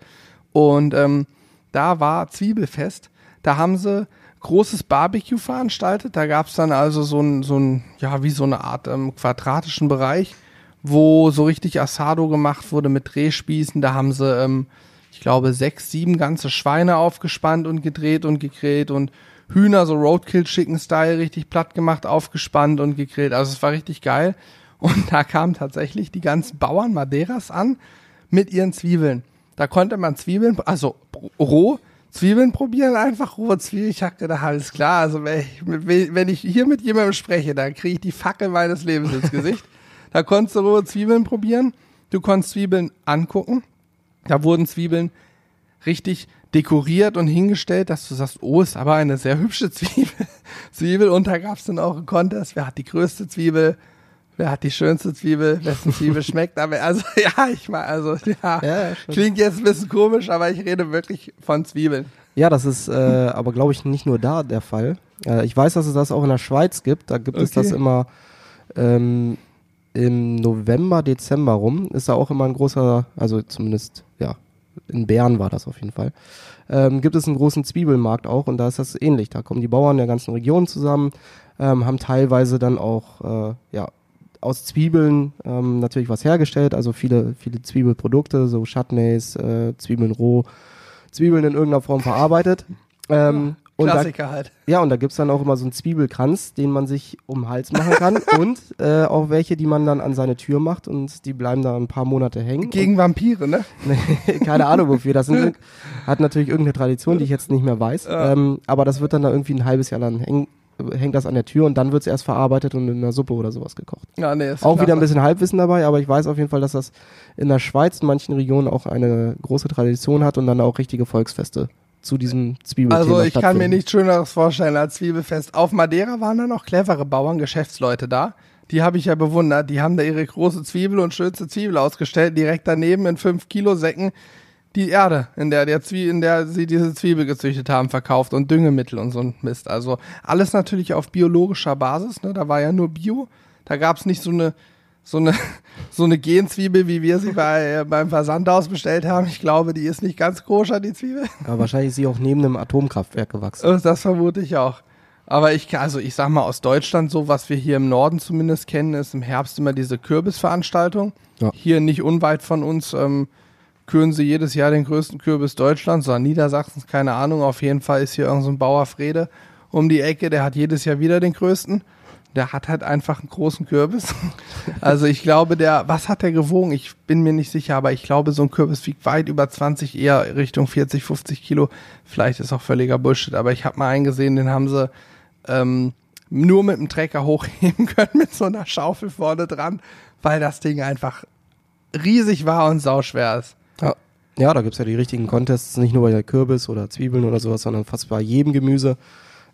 Und ähm, da war Zwiebelfest. Da haben sie großes Barbecue veranstaltet. Da gab es dann also so ein, so ein, ja, wie so eine Art ähm, quadratischen Bereich, wo so richtig Asado gemacht wurde mit Drehspießen. Da haben sie, ähm, ich glaube, sechs, sieben ganze Schweine aufgespannt und gedreht und gegrillt und Hühner, so Roadkill Chicken Style, richtig platt gemacht, aufgespannt und gegrillt. Also es war richtig geil. Und da kamen tatsächlich die ganzen Bauern Madeiras an mit ihren Zwiebeln. Da konnte man Zwiebeln, also roh Zwiebeln probieren, einfach rohe Zwiebeln. Ich hab gedacht, alles klar, also wenn ich, wenn ich hier mit jemandem spreche, dann kriege ich die Fackel meines Lebens ins Gesicht. Da konntest du rohe Zwiebeln probieren, du konntest Zwiebeln angucken. Da wurden Zwiebeln richtig dekoriert und hingestellt, dass du sagst, oh, ist aber eine sehr hübsche Zwiebel. *laughs* Zwiebel und da gab es dann auch einen Contest, wer hat die größte Zwiebel, wer hat die schönste Zwiebel, wessen Zwiebel schmeckt. Aber also *laughs* ja, ich mal, also ja,
Ja,
klingt jetzt ein bisschen komisch, aber ich rede wirklich von Zwiebeln.
Ja, das ist äh, *laughs* aber, glaube ich, nicht nur da der Fall. Äh, ich weiß, dass es das auch in der Schweiz gibt. Da gibt es
Okay.
das immer ähm, im November, Dezember rum. Ist da auch immer ein großer, also zumindest, ja, in Bern war das auf jeden Fall. Ähm, gibt es einen großen Zwiebelmarkt auch und da ist das ähnlich. Da kommen die Bauern der ganzen Region zusammen, ähm, haben teilweise dann auch, äh, ja, aus Zwiebeln ähm, natürlich was hergestellt, also viele, viele Zwiebelprodukte, so Chutneys, äh, Zwiebeln roh, Zwiebeln in irgendeiner Form verarbeitet. Ähm, Und da,
Klassiker halt.
ja, und da gibt's dann auch immer so einen Zwiebelkranz, den man sich um den Hals machen kann. *laughs* und äh, auch welche, die man dann an seine Tür macht und die bleiben da ein paar Monate hängen.
Gegen Vampire, ne? *laughs*
Und, keine Ahnung wofür. Das sind, hat natürlich irgendeine Tradition, die ich jetzt nicht mehr weiß. Ähm, aber das wird dann da irgendwie ein halbes Jahr lang hängen, hängt das an der Tür und dann wird's erst verarbeitet und in einer Suppe oder sowas gekocht.
Ja, nee,
Auch wieder ein bisschen Halbwissen dabei, aber ich weiß auf jeden Fall, dass das in der Schweiz in manchen Regionen auch eine große Tradition hat und dann auch richtige Volksfeste zu diesem Zwiebelthema
Also ich kann mir nichts Schöneres vorstellen als Zwiebelfest. Auf Madeira waren da noch clevere Bauern, Geschäftsleute da. Die habe ich ja bewundert. Die haben da ihre große Zwiebel und schönste Zwiebel ausgestellt. Direkt daneben in 5 Kilo Säcken die Erde, in der, der Zwie in der sie diese Zwiebel gezüchtet haben, verkauft und Düngemittel und so ein Mist. Also alles natürlich auf biologischer Basis. Ne? Da war ja nur Bio. Da gab es nicht so eine so eine *laughs* so eine Genzwiebel, wie wir sie bei, beim Versandhaus bestellt haben. Ich glaube, die ist nicht ganz koscher, die Zwiebel.
Aber wahrscheinlich ist sie auch neben einem Atomkraftwerk gewachsen.
Das, das vermute ich auch. Aber ich, also ich sag mal aus Deutschland so, was wir hier im Norden zumindest kennen, ist im Herbst immer diese Kürbisveranstaltung.
Ja.
Hier nicht unweit von uns ähm, küren sie jedes Jahr den größten Kürbis Deutschlands oder Niedersachsens, keine Ahnung. Auf jeden Fall ist hier irgendein so ein Bauer Frede um die Ecke, der hat jedes Jahr wieder den größten. Der hat halt einfach einen großen Kürbis. *laughs* Also ich glaube, der, was hat der gewogen? Ich bin mir nicht sicher, aber ich glaube, so ein Kürbis wiegt weit über 20, eher Richtung 40, 50 Kilo. Vielleicht ist auch völliger Bullshit, aber ich habe mal einen gesehen, den haben sie ähm, nur mit dem Trecker *laughs* hochheben können, mit so einer Schaufel vorne dran, weil das Ding einfach riesig war und sauschwer ist.
Ja, ja da gibt's ja die richtigen Contests, nicht nur bei Kürbis oder Zwiebeln oder sowas, sondern fast bei jedem Gemüse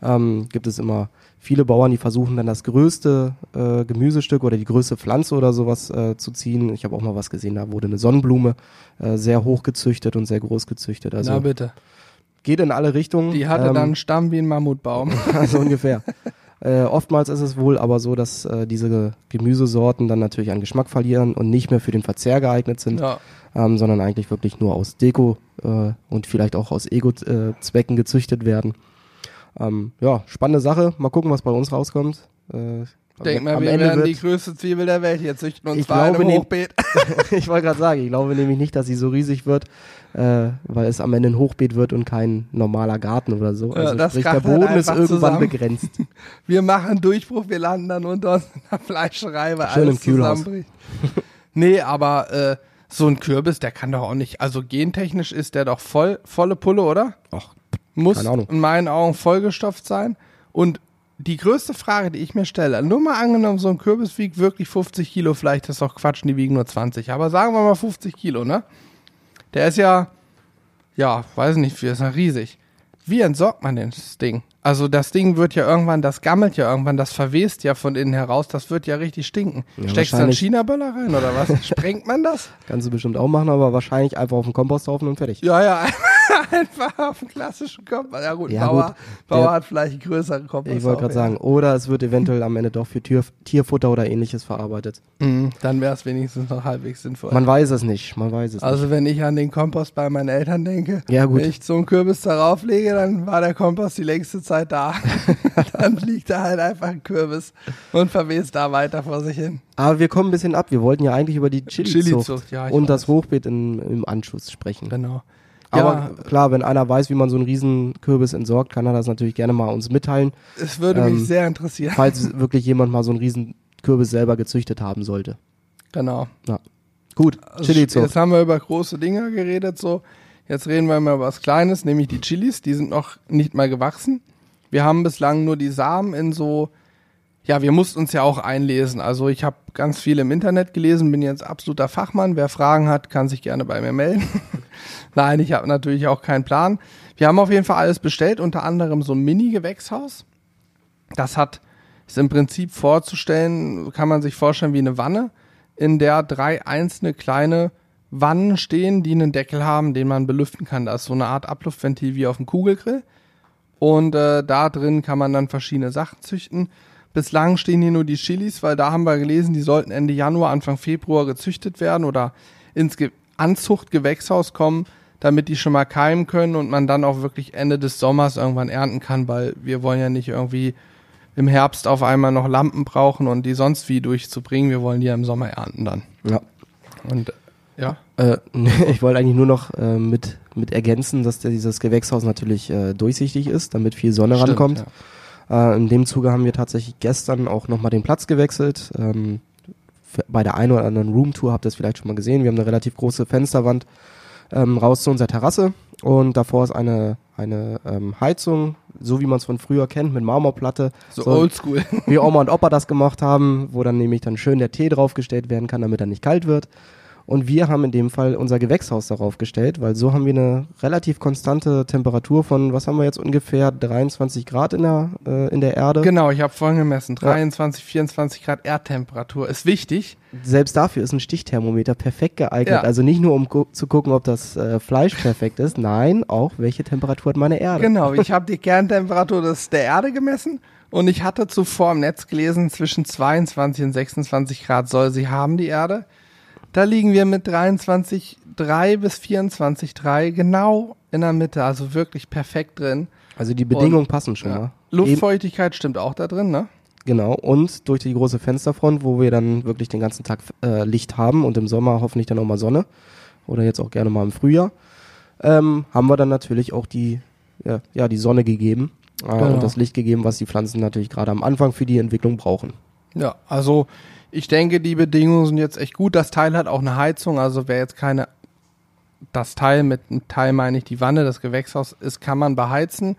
ähm, gibt es immer viele Bauern, die versuchen dann das größte äh, Gemüsestück oder die größte Pflanze oder sowas äh, zu ziehen. Ich habe auch mal was gesehen, da wurde eine Sonnenblume äh, sehr hoch gezüchtet und sehr groß gezüchtet. Also
Na bitte.
geht in alle Richtungen.
Die hatte
Ähm,
dann einen Stamm wie ein Mammutbaum. *laughs*
so ungefähr. Äh, oftmals ist es wohl aber so, dass äh, diese Gemüsesorten dann natürlich an Geschmack verlieren und nicht mehr für den Verzehr geeignet sind,
ja.
ähm, sondern eigentlich wirklich nur aus Deko äh, und vielleicht auch aus Ego-Zwecken gezüchtet werden. Ähm, ja, spannende Sache. Mal gucken, was bei uns rauskommt. Äh,
Denk mal, wir
Ende
werden die größte Zwiebel der Welt hier züchten und
Ich glaube nicht.
Hochbeet. *laughs*
ich wollte gerade sagen, ich glaube nämlich nicht, dass sie so riesig wird, äh, weil es am Ende ein Hochbeet wird und kein normaler Garten oder so.
Ja,
Also
das
sprich, der
kracht halt
Boden ist irgendwann
zusammen.
begrenzt. *laughs*
Wir machen Durchbruch, wir landen dann unter uns in der Fleischerei, weil
Schön
alles zusammenbricht. *laughs* nee, aber äh, so ein Kürbis, der kann doch auch nicht, also gentechnisch ist der doch voll, volle Pulle, oder?
Ach,
Muss in meinen Augen vollgestopft sein. Und die größte Frage, die ich mir stelle, nur mal angenommen, so ein Kürbis wiegt wirklich 50 Kilo, vielleicht ist auch Quatsch, die wiegen nur 20, aber sagen wir mal 50 Kilo, ne? Der ist ja, ja, weiß nicht, wie ist ja riesig. Wie entsorgt man denn das Ding? Also das Ding wird ja irgendwann, das gammelt ja irgendwann, das verwest ja von innen heraus, das wird ja richtig stinken.
Ja,
Steckst du einen. China-Böller rein oder was? *laughs* Sprengt man das?
Kannst du bestimmt auch machen, aber wahrscheinlich einfach auf den Komposthaufen und fertig.
Ja, ja, *laughs* *laughs* einfach auf den klassischen Kompost. Ja gut,
Ja,
Bauer,
gut.
Bauer hat vielleicht einen größeren Kompost.
Ich wollte gerade sagen, oder es wird eventuell am Ende doch für Tier, Tierfutter oder ähnliches verarbeitet.
Mhm, dann wäre es wenigstens noch halbwegs sinnvoll.
Man weiß es nicht, man weiß es
also wenn ich an den Kompost bei meinen Eltern denke,
Ja, gut.
wenn ich so einen Kürbis darauf lege, dann war der Kompost die längste Zeit da. *laughs* dann liegt da halt einfach ein Kürbis und verwest da weiter vor sich hin.
nicht. Aber wir kommen ein bisschen ab. Wir wollten ja eigentlich über die Chili-Zucht
Chili-Zucht, ja,
und
weiß.
das Hochbeet in, im Anschluss sprechen.
Genau.
Aber
ja,
klar, wenn einer weiß, wie man so einen riesen Kürbis entsorgt, kann er das natürlich gerne mal uns mitteilen,
es würde
ähm,
mich sehr interessieren.
falls wirklich jemand mal so einen riesen Kürbis selber gezüchtet haben sollte.
Genau.
Gut,
Also
Chili-Zucht.
Jetzt haben wir über große Dinge geredet, so. Jetzt reden wir mal über was Kleines, nämlich die Chilis. Die sind noch nicht mal gewachsen. Wir haben bislang nur die Samen in so, ja, wir mussten uns ja auch einlesen. Also ich habe ganz viel im Internet gelesen, bin jetzt absoluter Fachmann. Wer Fragen hat, kann sich gerne bei mir melden. *laughs* Nein, ich habe natürlich auch keinen Plan. Wir haben auf jeden Fall alles bestellt, unter anderem so ein Mini-Gewächshaus. Das hat, ist im Prinzip vorzustellen, kann man sich vorstellen wie eine Wanne, in der drei einzelne kleine Wannen stehen, die einen Deckel haben, den man belüften kann. Da ist so eine Art Abluftventil wie auf dem Kugelgrill. Und äh, da drin kann man dann verschiedene Sachen züchten. Bislang stehen hier nur die Chilis, weil da haben wir gelesen, die sollten Ende Januar, Anfang Februar gezüchtet werden oder ins Ge Anzuchtgewächshaus kommen, damit die schon mal keimen können und man dann auch wirklich Ende des Sommers irgendwann ernten kann, weil wir wollen ja nicht irgendwie im Herbst auf einmal noch Lampen brauchen und die sonst wie durchzubringen. Wir wollen die ja im Sommer ernten dann.
Ja.
Und ja,
Äh, *laughs* ich wollte eigentlich nur noch äh, mit mit ergänzen, dass der, dieses Gewächshaus natürlich äh, durchsichtig ist, damit viel Sonne
Stimmt,
rankommt.
ja.
Äh, in dem Zuge haben wir tatsächlich gestern auch nochmal den Platz gewechselt. Ähm, bei der einen oder anderen Roomtour habt ihr es vielleicht schon mal gesehen. Wir haben eine relativ große Fensterwand ähm, raus zu unserer Terrasse und davor ist eine, eine ähm, Heizung, so wie man es von früher kennt, mit Marmorplatte.
So, oldschool.
wie Oma und Opa das gemacht haben, wo dann nämlich dann schön der Tee draufgestellt werden kann, damit er nicht kalt wird. Und wir haben in dem Fall unser Gewächshaus darauf gestellt, weil so haben wir eine relativ konstante Temperatur von, was haben wir jetzt ungefähr, 23 Grad in der, äh, in der Erde.
Genau, ich habe vorhin gemessen. 23, 24 Grad Erdtemperatur ist wichtig.
Selbst dafür ist ein Stichthermometer perfekt geeignet.
Ja.
Also nicht nur um gu zu gucken, ob das äh, Fleisch perfekt ist, nein, auch welche Temperatur hat meine Erde.
Genau, ich *laughs* habe die Kerntemperatur des, der Erde gemessen und ich hatte zuvor im Netz gelesen, zwischen 22 und 26 Grad soll sie haben, die Erde. Da liegen wir mit 23,3 bis 24,3 genau in der Mitte, also wirklich perfekt drin.
Also die Bedingungen passen schon
Ja. Luftfeuchtigkeit stimmt auch da drin, ne?
Genau, und durch die große Fensterfront, wo wir dann wirklich den ganzen Tag äh, Licht haben und im Sommer hoffentlich dann auch mal Sonne oder jetzt auch gerne mal im Frühjahr, ähm, haben wir dann natürlich auch die, ja, ja, die Sonne gegeben äh,
Genau.
und das Licht gegeben, was die Pflanzen natürlich gerade am Anfang für die Entwicklung brauchen.
Ja, also ich denke, die Bedingungen sind jetzt echt gut. Das Teil hat auch eine Heizung, also wer jetzt keine, das Teil mit einem Teil meine ich die Wanne, das Gewächshaus ist, kann man beheizen.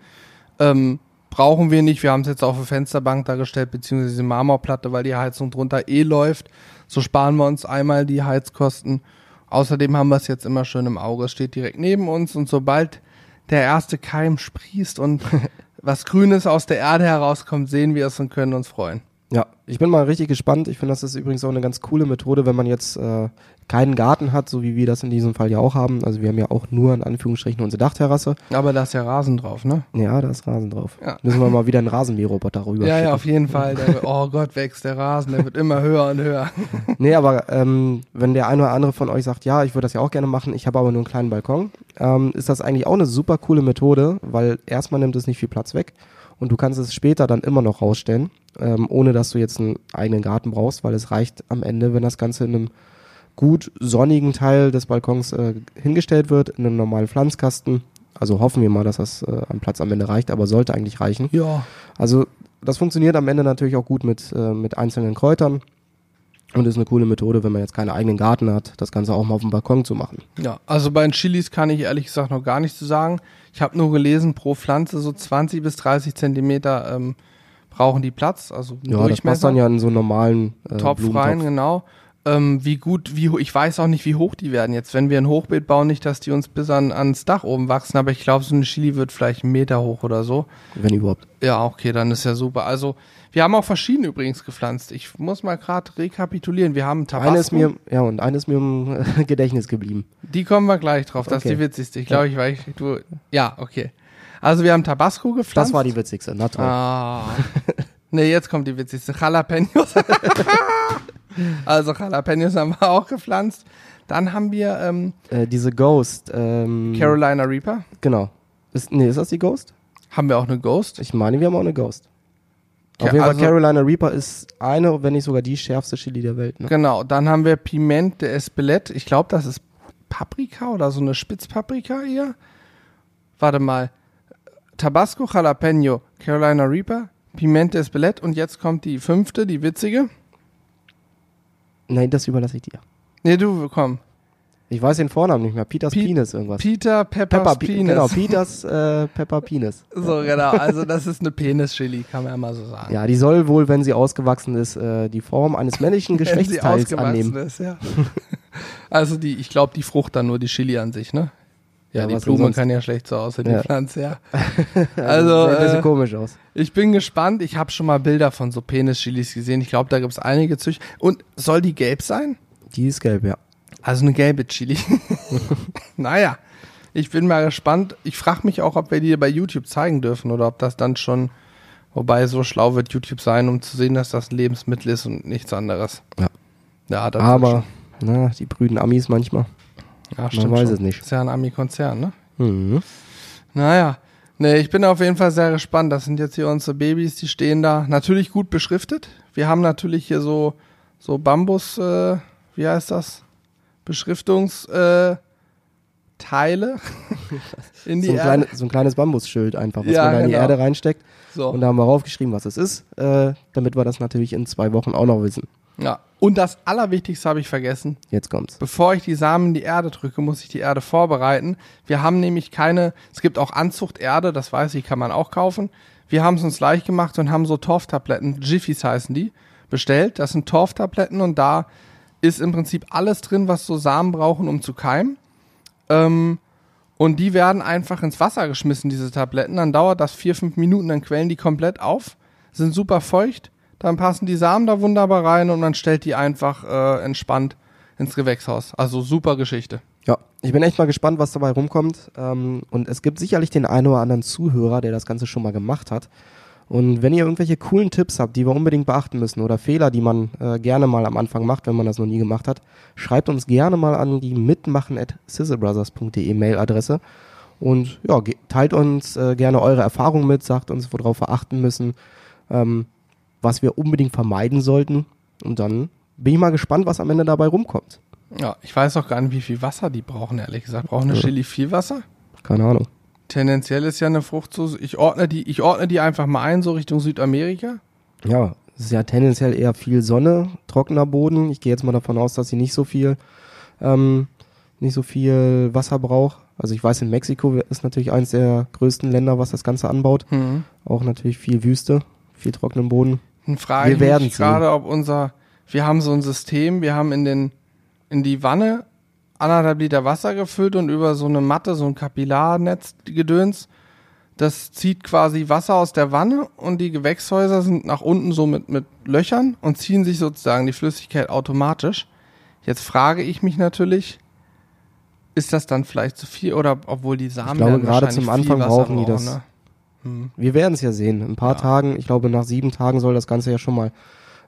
Ähm, brauchen wir nicht. Wir haben es jetzt auf eine Fensterbank dargestellt, beziehungsweise diese Marmorplatte, weil die Heizung drunter eh läuft. So sparen wir uns einmal die Heizkosten. Außerdem haben wir es jetzt immer schön im Auge. Es steht direkt neben uns und sobald der erste Keim sprießt und *laughs* was Grünes aus der Erde herauskommt, sehen wir es und können uns freuen.
Ja, ich bin mal richtig gespannt. Ich finde, das ist übrigens auch eine ganz coole Methode, wenn man jetzt äh, keinen Garten hat, so wie wir das in diesem Fall ja auch haben. Also wir haben ja auch nur in Anführungsstrichen unsere Dachterrasse.
Aber da ist ja Rasen drauf, ne?
Ja, da ist Rasen drauf.
Ja.
Müssen wir mal wieder einen Rasenmäherroboter *laughs* rüber
Ja,
schicken.
ja, auf jeden Fall. Der, oh Gott, wächst der Rasen, der wird immer höher und höher. *laughs*
Nee, aber ähm, wenn der eine oder andere von euch sagt, ja, ich würde das ja auch gerne machen, ich habe aber nur einen kleinen Balkon, ähm, ist das eigentlich auch eine super coole Methode, weil erstmal nimmt es nicht viel Platz weg und du kannst es später dann immer noch rausstellen, ähm, ohne dass du jetzt einen eigenen Garten brauchst, weil es reicht am Ende, wenn das Ganze in einem gut sonnigen Teil des Balkons äh, hingestellt wird, in einem normalen Pflanzkasten. Also hoffen wir mal, dass das äh, am Platz am Ende reicht, aber sollte eigentlich reichen.
Ja.
Also das funktioniert am Ende natürlich auch gut mit, äh, mit einzelnen Kräutern und ist eine coole Methode, wenn man jetzt keinen eigenen Garten hat, das Ganze auch mal auf dem Balkon zu machen.
Ja, also bei den Chilis kann ich ehrlich gesagt noch gar nichts zu sagen. Ich habe nur gelesen, pro Pflanze so 20 bis 30 Zentimeter ähm, brauchen die Platz, also
Ja, das passt dann ja in so einen normalen äh,
Topf rein, genau. Ähm, wie gut, wie ich weiß auch nicht, wie hoch die werden jetzt. Wenn wir ein Hochbeet bauen, nicht, dass die uns bis an, ans Dach oben wachsen, aber ich glaube, so eine Chili wird vielleicht einen Meter hoch oder so.
Wenn überhaupt.
Ja, okay, dann ist ja super. Also, wir haben auch verschiedene übrigens gepflanzt. Ich muss mal gerade rekapitulieren. Wir haben Tabasco.
Eine ist mir, ja, und eine ist mir im äh, *laughs* Gedächtnis geblieben.
Die kommen wir gleich drauf. Das ist
Okay.
die witzigste. Ich glaube, ich weiß, du. Ja, okay. Also wir haben Tabasco gepflanzt.
Das war die witzigste, na toll.
Ah. nee, jetzt kommt die witzigste. Jalapenos. *laughs* also Jalapenos haben wir auch gepflanzt. Dann haben wir ähm,
Äh, diese Ghost, ähm,
Carolina Reaper.
genau. Ist, nee, ist das die Ghost?
Haben wir auch eine Ghost.
Ich meine, wir haben auch eine Ghost. Auf jeden Fall
also-
Carolina Reaper ist eine, wenn nicht sogar die schärfste Chili der Welt. Ne?
Genau. Dann haben wir Piment de Espelette. Ich glaube, das ist Paprika oder so eine Spitzpaprika eher. Warte mal. Tabasco, Jalapeno, Carolina Reaper, Piment de Espelette und jetzt kommt die fünfte, die witzige.
Nein, das überlasse ich dir.
Nee, du, komm.
Ich weiß den Vornamen nicht mehr. Peters
Pi-
Penis irgendwas.
Peter Peppers
Pepper Pe-
Penis.
Genau, Peters äh, Pepper Penis. *laughs*
So, genau. Also das ist eine Penis-Chili, kann man ja mal so sagen.
Ja, die soll wohl, wenn sie ausgewachsen ist, äh, die Form eines männlichen *laughs*
Wenn sie
Geschlechtsteils
ausgewachsen
annehmen.
Ist, ja. *laughs* Also die, ich glaube, die Frucht dann nur die Chili an sich, ne? Ja,
Ja,
die Blume kann ja schlecht so aussehen,
Ja.
die Pflanze, ja.
Also,
Also,
sieht ein bisschen
äh,
komisch aus.
Ich bin gespannt. Ich habe schon mal Bilder von so Penis-Chilis gesehen. Ich glaube, da gibt es einige Züchter. Und soll die gelb sein?
Die ist gelb, ja.
Also eine gelbe Chili. *laughs* naja, ich bin mal gespannt. Ich frage mich auch, ob wir die bei YouTube zeigen dürfen oder ob das dann schon, wobei so schlau wird YouTube sein, um zu sehen, dass das ein Lebensmittel ist und nichts anderes.
Ja.
Ja, das
Aber, na, die brüden Amis manchmal.
ja,
man
stimmt
weiß
schon.
es nicht.
Ist ja ein Ami-Konzern, ne?
Mhm.
Naja. Nee, ich bin auf jeden Fall sehr gespannt. Das sind jetzt hier unsere Babys, die stehen da. Natürlich gut beschriftet. Wir haben natürlich hier so, so Bambus, äh, wie heißt das? Beschriftungs, äh, *laughs* in die
So ein,
Erde.
kleine, so ein kleines Bambusschild einfach, was
Ja,
man da in die
genau.
Erde reinsteckt.
So.
Und da haben wir raufgeschrieben, was es ist, äh, damit wir das natürlich in zwei Wochen auch noch wissen.
Ja. Und das Allerwichtigste habe ich vergessen.
Jetzt kommt's.
Bevor ich die Samen in die Erde drücke, muss ich die Erde vorbereiten. Wir haben nämlich keine, es gibt auch Anzuchterde, das weiß ich, kann man auch kaufen. Wir haben es uns leicht gemacht und haben so Torftabletten, Jiffys heißen die, bestellt. Das sind Torftabletten und da ist im Prinzip alles drin, was so Samen brauchen, um zu keimen. Ähm, und die werden einfach ins Wasser geschmissen, diese Tabletten. Dann dauert das vier, fünf Minuten, dann quellen die komplett auf, sind super feucht. Dann passen die Samen da wunderbar rein und man stellt die einfach äh, entspannt ins Gewächshaus. Also super Geschichte.
Ja, ich bin echt mal gespannt, was dabei rumkommt. Ähm, und es gibt sicherlich den einen oder anderen Zuhörer, der das Ganze schon mal gemacht hat. Und wenn ihr irgendwelche coolen Tipps habt, die wir unbedingt beachten müssen oder Fehler, die man äh, gerne mal am Anfang macht, wenn man das noch nie gemacht hat, schreibt uns gerne mal an die mitmachen at sizzlebrothers.de Mailadresse und ja, teilt uns äh, gerne eure Erfahrungen mit, sagt uns, worauf wir achten müssen, ähm, was wir unbedingt vermeiden sollten und dann bin ich mal gespannt, was am Ende dabei rumkommt.
Ja, ich weiß auch gar nicht, wie viel Wasser die brauchen, ehrlich gesagt. Brauchen eine
Ja.
Chili viel Wasser?
Keine Ahnung.
Tendenziell ist ja eine Frucht so, ich ordne die, ich ordne die einfach mal ein, so Richtung Südamerika.
Ja, es ist ja tendenziell eher viel Sonne, trockener Boden. Ich gehe jetzt mal davon aus, dass sie nicht so viel, ähm, nicht so viel Wasser braucht. Also ich weiß, in Mexiko ist natürlich eines der größten Länder, was das Ganze anbaut.
Hm.
Auch natürlich viel Wüste, viel trockenen Boden.
Dann frage
Wir
ich
werden
mich gerade, ob unser, wir haben so ein System, wir haben in den, in die Wanne anderthalb Liter Wasser gefüllt und über so eine Matte, so ein Kapillarnetz gedöns. Das zieht quasi Wasser aus der Wanne und die Gewächshäuser sind nach unten so mit, mit Löchern und ziehen sich sozusagen die Flüssigkeit automatisch. Jetzt frage ich mich natürlich, ist das dann vielleicht zu viel oder obwohl die Samen
glaube,
dann
gerade zum
viel
Anfang brauchen die das.
ne? Hm.
Wir werden es ja sehen. In ein paar
Ja.
Tagen, ich glaube nach sieben Tagen soll das Ganze ja schon mal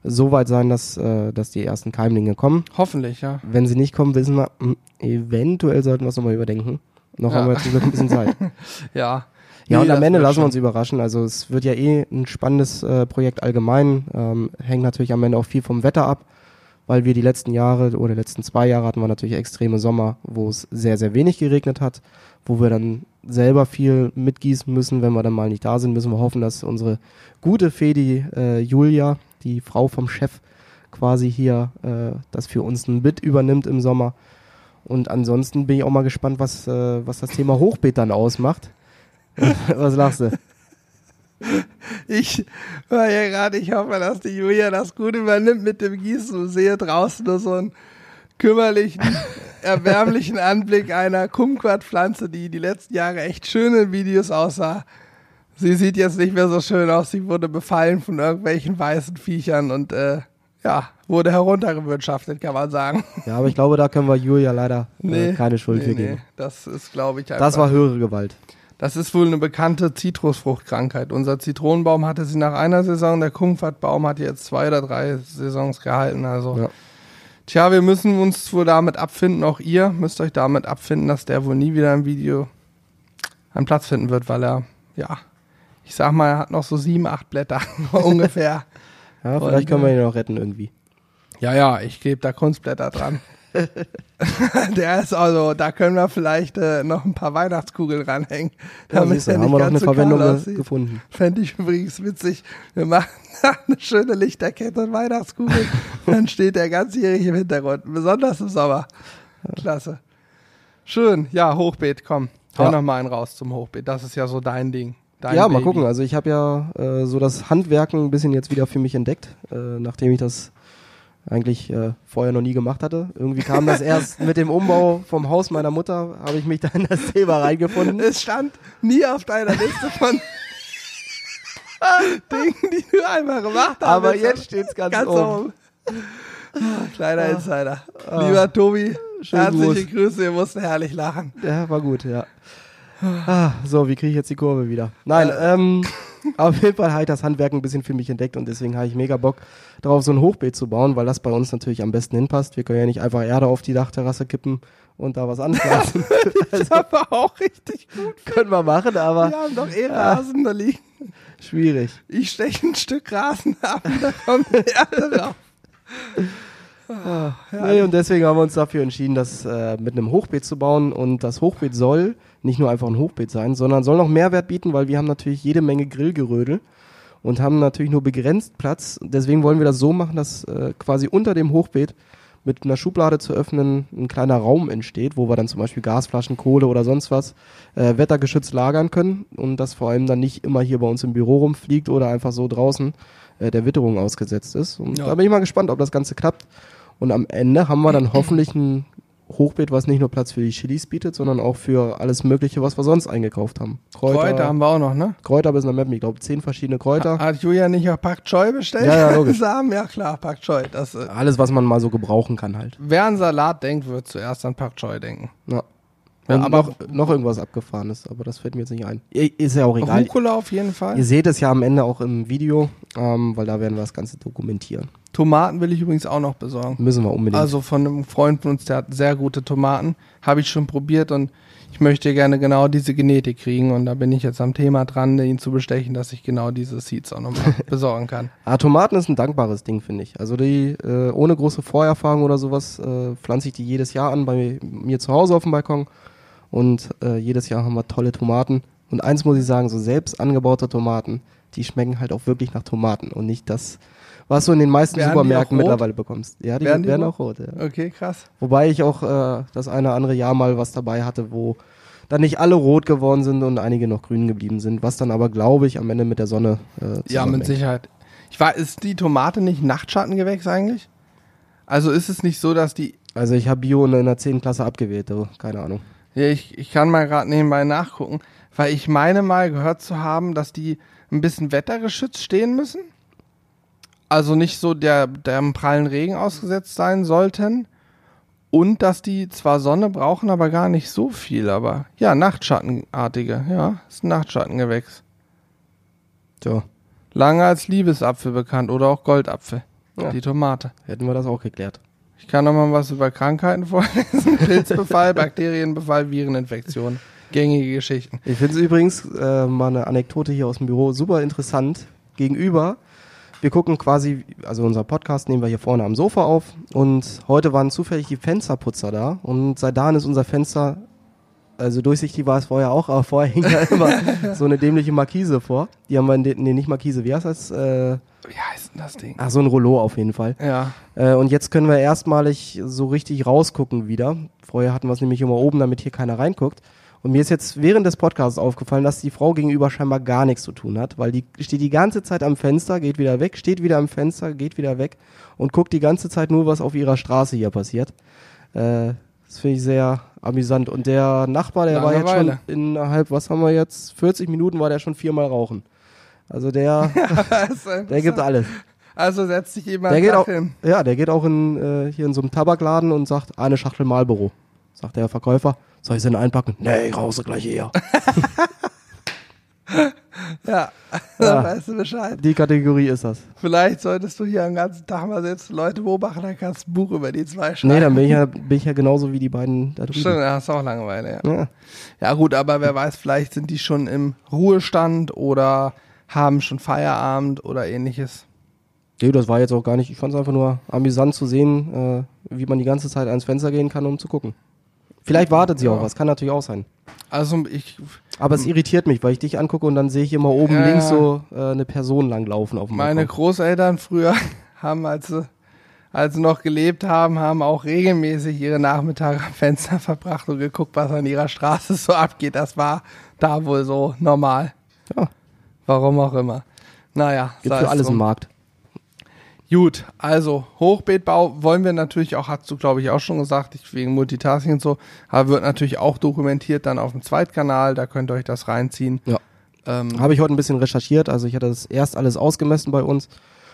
so weit sein, dass, äh, dass die ersten Keimlinge kommen.
Hoffentlich, ja.
Wenn sie nicht kommen, wissen wir, hm, eventuell sollten wir es nochmal überdenken. Noch
Ja.
haben wir zum Glück ein bisschen Zeit. *laughs*
Ja.
Ja,
Nee,
und am Ende lassen wir uns überraschen. Also es wird ja eh ein spannendes äh, Projekt allgemein. Ähm, hängt natürlich am Ende auch viel vom Wetter ab, weil wir die letzten Jahre oder die letzten zwei Jahre hatten wir natürlich extreme Sommer, wo es sehr, sehr wenig geregnet hat, wo wir dann selber viel mitgießen müssen. Wenn wir dann mal nicht da sind, müssen wir hoffen, dass unsere gute Fee, die äh, Julia, die Frau vom Chef, quasi hier äh, das für uns ein Bit übernimmt im Sommer. Und ansonsten bin ich auch mal gespannt, was, äh, was das Thema Hochbeet dann ausmacht. *laughs* was lachst du?
Ich war ja gerade, ich hoffe, dass die Julia das gut übernimmt mit dem Gießen und sehe draußen nur so einen kümmerlichen, *laughs* erbärmlichen Anblick einer Kumquat-Pflanze, die die letzten Jahre echt schön in Videos aussah. Sie sieht jetzt nicht mehr so schön aus, sie wurde befallen von irgendwelchen weißen Viechern und äh, ja, wurde heruntergewirtschaftet, kann man sagen.
Ja, aber ich glaube, da können wir Julia leider äh, keine Schuld für geben.
das ist, glaube ich, einfach.
Das war höhere Gewalt.
Das ist wohl eine bekannte Zitrusfruchtkrankheit. Unser Zitronenbaum hatte sie nach einer Saison, der Kumquatbaum hat jetzt zwei oder drei Saisons gehalten. Also,
Ja.
tja, wir müssen uns wohl damit abfinden. Auch ihr müsst euch damit abfinden, dass der wohl nie wieder im Video einen Platz finden wird, weil er, ja, ich sag mal, er hat noch so sieben, acht Blätter *laughs* ungefähr. *laughs*
Ja, vielleicht
Und,
können wir ihn noch retten irgendwie.
Ja, ja, ich klebe da Kunstblätter dran. *laughs* der ist also, da können wir vielleicht äh, noch ein paar Weihnachtskugeln ranhängen.
Ja,
damit
siehst du, haben wir doch eine Verwendung
aussieht.
gefunden.
Fände ich übrigens witzig. Wir machen eine schöne Lichterkette und Weihnachtskugel. Dann steht der ganzjährig im Hintergrund. Besonders im Sommer. Klasse. Schön. Ja, Hochbeet, komm. Hau
Ja.
noch mal einen raus zum Hochbeet. Das ist ja so dein Ding. Dein
ja, mal
Baby.
gucken. Also ich habe ja äh, so das Handwerken ein bisschen jetzt wieder für mich entdeckt, äh, nachdem ich das eigentlich äh, vorher noch nie gemacht hatte. Irgendwie kam das *laughs* erst mit dem Umbau vom Haus meiner Mutter, habe ich mich da in das Thema reingefunden.
Es stand nie auf deiner Liste von *laughs* Dingen, die du einmal gemacht hast.
Aber jetzt steht's ganz,
ganz
oben.
oben. Ah, Kleiner Insider. Lieber Tobi, herzliche Grüße. Wir mussten herrlich lachen.
Ja, war gut, ja. Ah, so, wie kriege ich jetzt die Kurve wieder? Nein, ähm, auf jeden Fall habe ich das Handwerk ein bisschen für mich entdeckt und deswegen habe ich mega Bock darauf, so ein Hochbeet zu bauen, weil das bei uns natürlich am besten hinpasst. Wir können ja nicht einfach Erde auf die Dachterrasse kippen und da was anpflanzen. *laughs*
Das war auch richtig gut.
Können wir machen, aber
Wir haben doch eh Rasen da liegen.
schwierig.
Ich steche ein Stück Rasen ab und da kommt Erde *laughs* rauf.
Ja. Nee, und deswegen haben wir uns dafür entschieden, das äh, mit einem Hochbeet zu bauen. Und das Hochbeet soll nicht nur einfach ein Hochbeet sein, sondern soll noch Mehrwert bieten, weil wir haben natürlich jede Menge Grillgerödel und haben natürlich nur begrenzt Platz. Deswegen wollen wir das so machen, dass äh, quasi unter dem Hochbeet mit einer Schublade zu öffnen ein kleiner Raum entsteht, wo wir dann zum Beispiel Gasflaschen, Kohle oder sonst was äh, wettergeschützt lagern können und das vor allem dann nicht immer hier bei uns im Büro rumfliegt oder einfach so draußen äh, der Witterung ausgesetzt ist. Und
Ja.
da bin ich mal gespannt, ob das Ganze klappt. Und am Ende haben wir dann hoffentlich ein Hochbeet, was nicht nur Platz für die Chilis bietet, sondern auch für alles Mögliche, was wir sonst eingekauft haben. Kräuter,
Kräuter haben wir auch noch, ne?
Kräuter bis nach Mappen, ich glaube zehn verschiedene Kräuter.
Hat Julia nicht auch Pak Choi bestellt?
Ja, ja, logisch. *laughs*
Samen? Ja, klar, Pak Choi. Das, äh,
Alles, was man mal so gebrauchen kann halt.
wer an Salat denkt, wird zuerst an Pak Choi denken.
Ja.
Ja, aber-
noch, noch irgendwas abgefahrenes, aber das fällt mir jetzt nicht ein. Ist ja auch egal.
Rucola auf jeden Fall.
Ihr seht es ja am Ende auch im Video, ähm, weil da werden wir das Ganze dokumentieren.
Tomaten will ich übrigens auch noch besorgen.
Müssen wir unbedingt.
Also von einem Freund von uns, der hat sehr gute Tomaten. Habe ich schon probiert und ich möchte gerne genau diese Genetik kriegen. Und da bin ich jetzt am Thema dran, ihn zu bestechen, dass ich genau diese Seeds auch nochmal *laughs* besorgen kann.
Ah, Tomaten ist ein dankbares Ding, finde ich. Also die, äh, ohne große Vorerfahrung oder sowas, äh, pflanze ich die jedes Jahr an bei mir zu Hause auf dem Balkon. Und äh, jedes Jahr haben wir tolle Tomaten. Und eins muss ich sagen, so selbst angebaute Tomaten, die schmecken halt auch wirklich nach Tomaten und nicht das, was du in den meisten
Werden
Supermärkten mittlerweile bekommst. Ja, die
Werden
werden,
die
auch rot. Ja.
Okay, krass.
Wobei ich auch äh, das eine oder andere Jahr mal was dabei hatte, wo dann nicht alle rot geworden sind und einige noch grün geblieben sind, was dann aber, glaube ich, am Ende mit der Sonne äh,
Ja, mit. Sicherheit. Ich war, ist die Tomate nicht Nachtschattengewächs eigentlich? Also ist es nicht so, dass die.
Also ich habe Bio in der 10. Klasse abgewählt, du. keine Ahnung.
Ja, ich, ich kann mal gerade nebenbei nachgucken, weil ich meine mal gehört zu haben, dass die ein bisschen wettergeschützt stehen müssen. Also nicht so der, der prallen Regen ausgesetzt sein sollten. Und dass die zwar Sonne brauchen, aber gar nicht so viel. Aber ja, Nachtschattenartige. Ja, ist ein Nachtschattengewächs.
So,
Lange als Liebesapfel bekannt oder auch Goldapfel.
Ja.
Die Tomate.
hätten wir das auch geklärt.
Ich kann noch mal was über Krankheiten vorlesen. *laughs* Pilzbefall, Bakterienbefall, Vireninfektion. Gängige Geschichten.
Ich finde es übrigens, äh, mal eine Anekdote hier aus dem Büro, super interessant. Gegenüber, wir gucken quasi, also unser Podcast nehmen wir hier vorne am Sofa auf und heute waren zufällig die Fensterputzer da und seit dahin ist unser Fenster, also durchsichtig war es vorher auch, aber vorher *laughs* hing da immer so eine dämliche Markise vor. Die haben wir, in den, nee, nicht Markise, wie heißt das? Äh,
Wie heißt denn das Ding?
ach, so ein Rollo auf jeden Fall.
Ja.
Äh, und jetzt können wir erstmalig so richtig rausgucken wieder. Vorher hatten wir es nämlich immer oben, damit hier keiner reinguckt. Und mir ist jetzt während des Podcasts aufgefallen, dass die Frau gegenüber scheinbar gar nichts zu tun hat, weil die steht die ganze Zeit am Fenster, geht wieder weg, steht wieder am Fenster, geht wieder weg und guckt die ganze Zeit nur, was auf ihrer Straße hier passiert. Äh, das finde ich sehr amüsant. Und der Nachbar, der war jetzt schon
Langeweile.
innerhalb, was haben wir jetzt, 40 Minuten war der schon viermal rauchen. Also der, *laughs* *laughs* der gibt alles.
Also setzt sich jemand
Der geht auch,
hin.
ja, der geht auch in, äh, hier in so einem Tabakladen und sagt, eine Schachtel Marlboro. Sagt der Verkäufer, soll ich sie denn einpacken? Nee, ich rauche gleich eher. *laughs*
Ja, *laughs*
Ja.
weißt du Bescheid.
Die Kategorie ist das.
Vielleicht solltest du hier den ganzen Tag mal sitzen, Leute beobachten, dann kannst du ein Buch über die zwei schreiben.
Nee, dann bin ich ja, bin ich ja genauso wie die beiden da drüben.
Stimmt, da hast du auch Langeweile, ja.
Ja.
Ja gut, aber wer weiß, vielleicht sind die schon im Ruhestand oder haben schon Feierabend oder ähnliches.
Nee, das war jetzt auch gar nicht, ich fand es einfach nur amüsant zu sehen, äh, wie man die ganze Zeit ans Fenster gehen kann, um zu gucken. Vielleicht wartet sie
Ja.
auch was, kann natürlich auch sein.
Also ich,
Aber es irritiert mich, weil ich dich angucke und dann sehe ich immer oben
Ja,
links so äh, eine Person langlaufen auf dem
meine
Balkon.
Großeltern früher *laughs* haben, als sie, als sie noch gelebt haben, haben auch regelmäßig ihre Nachmittage am Fenster *laughs* verbracht und geguckt, was an ihrer Straße so abgeht. Das war da wohl so normal.
Ja.
Warum auch immer. Naja,
Gibt für
es
alles
drum.
einen Markt.
Gut, also Hochbeetbau wollen wir natürlich auch, hast du glaube ich auch schon gesagt, ich, wegen Multitasking und so, aber wird natürlich auch dokumentiert dann auf dem Zweitkanal, da könnt ihr euch das reinziehen.
Ja.
Ähm,
Habe ich heute ein bisschen recherchiert. Also ich hatte das erst alles ausgemessen bei uns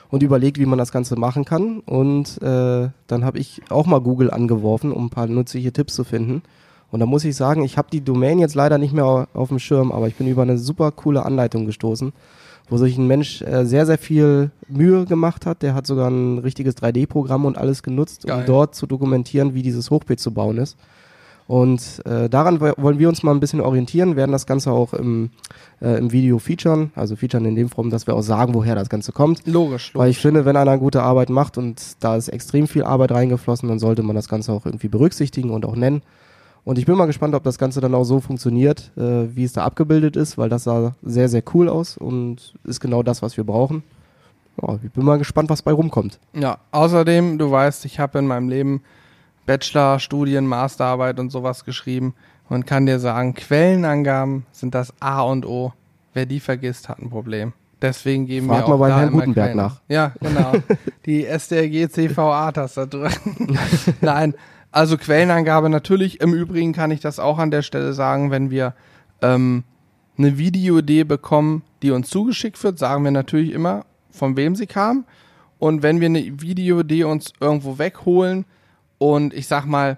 und überlegt, wie man das Ganze machen kann. Und äh, dann habe ich auch mal Google angeworfen, um ein paar nützliche Tipps zu finden. Und da muss ich sagen, ich habe die Domain jetzt leider nicht mehr au- auf dem Schirm, aber ich bin über eine super coole Anleitung gestoßen, wo sich ein Mensch äh, sehr, sehr viel Mühe gemacht hat. Der hat sogar ein richtiges 3D-Programm und alles genutzt,
Geil.
um dort zu dokumentieren, wie dieses Hochbeet zu bauen ist. Und äh, daran wo- wollen wir uns mal ein bisschen orientieren, werden das Ganze auch im, äh, im Video featuren, also featuren in dem Form, dass wir auch sagen, woher das Ganze kommt.
Logisch,
Weil
logisch.
ich finde, wenn einer gute Arbeit macht und da ist extrem viel Arbeit reingeflossen, dann sollte man das Ganze auch irgendwie berücksichtigen und auch nennen. Und ich bin mal gespannt, ob das Ganze dann auch so funktioniert, äh, wie es da abgebildet ist, weil das sah sehr, sehr cool aus und ist genau das, was wir brauchen. Ja, ich bin mal gespannt, was bei rumkommt.
Ja, außerdem, du weißt, ich habe in meinem Leben Bachelor, Studien, Masterarbeit und sowas geschrieben und kann dir sagen, Quellenangaben sind das A und O. Wer die vergisst, hat ein Problem. Deswegen geben
Frag
wir
mal
auch
beim
da
Herrn Gutenberg
Quellen.
nach.
Ja, genau. Die SDRG-CVA-Tastatur. Nein, also Quellenangabe natürlich. Im Übrigen kann ich das auch an der Stelle sagen, wenn wir ähm, eine Videoidee bekommen, die uns zugeschickt wird, sagen wir natürlich immer, von wem sie kam. Und wenn wir eine Videoidee uns irgendwo wegholen und ich sag mal,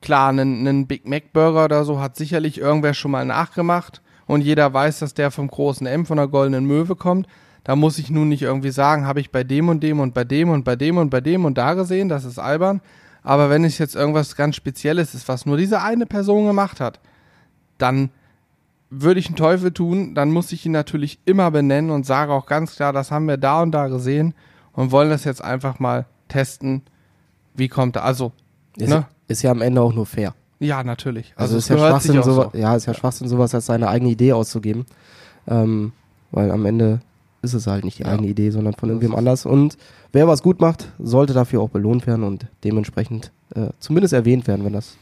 klar, einen, einen Big Mac Burger oder so hat sicherlich irgendwer schon mal nachgemacht und jeder weiß, dass der vom großen M von der goldenen Möwe kommt. Da muss ich nun nicht irgendwie sagen, habe ich bei dem und dem und bei dem und bei dem und bei dem und da gesehen, das ist albern. Aber wenn es jetzt irgendwas ganz Spezielles ist, was nur diese eine Person gemacht hat, dann würde ich einen Teufel tun, dann muss ich ihn natürlich immer benennen und sage auch ganz klar, das haben wir da und da gesehen und wollen das jetzt einfach mal testen. Wie kommt er? Also,
Ist,
ne?
ist ja am Ende auch nur fair.
Ja, natürlich.
Also,
es
ist ja Schwachsinn, sowas,
so.
ja, ist ja Schwachsinn, sowas als seine eigene Idee auszugeben. Ähm, weil am Ende ist es halt nicht die
Ja.
eigene Idee, sondern von irgendwem anders. Und wer was gut macht, sollte dafür auch belohnt werden und dementsprechend äh, zumindest erwähnt werden, wenn das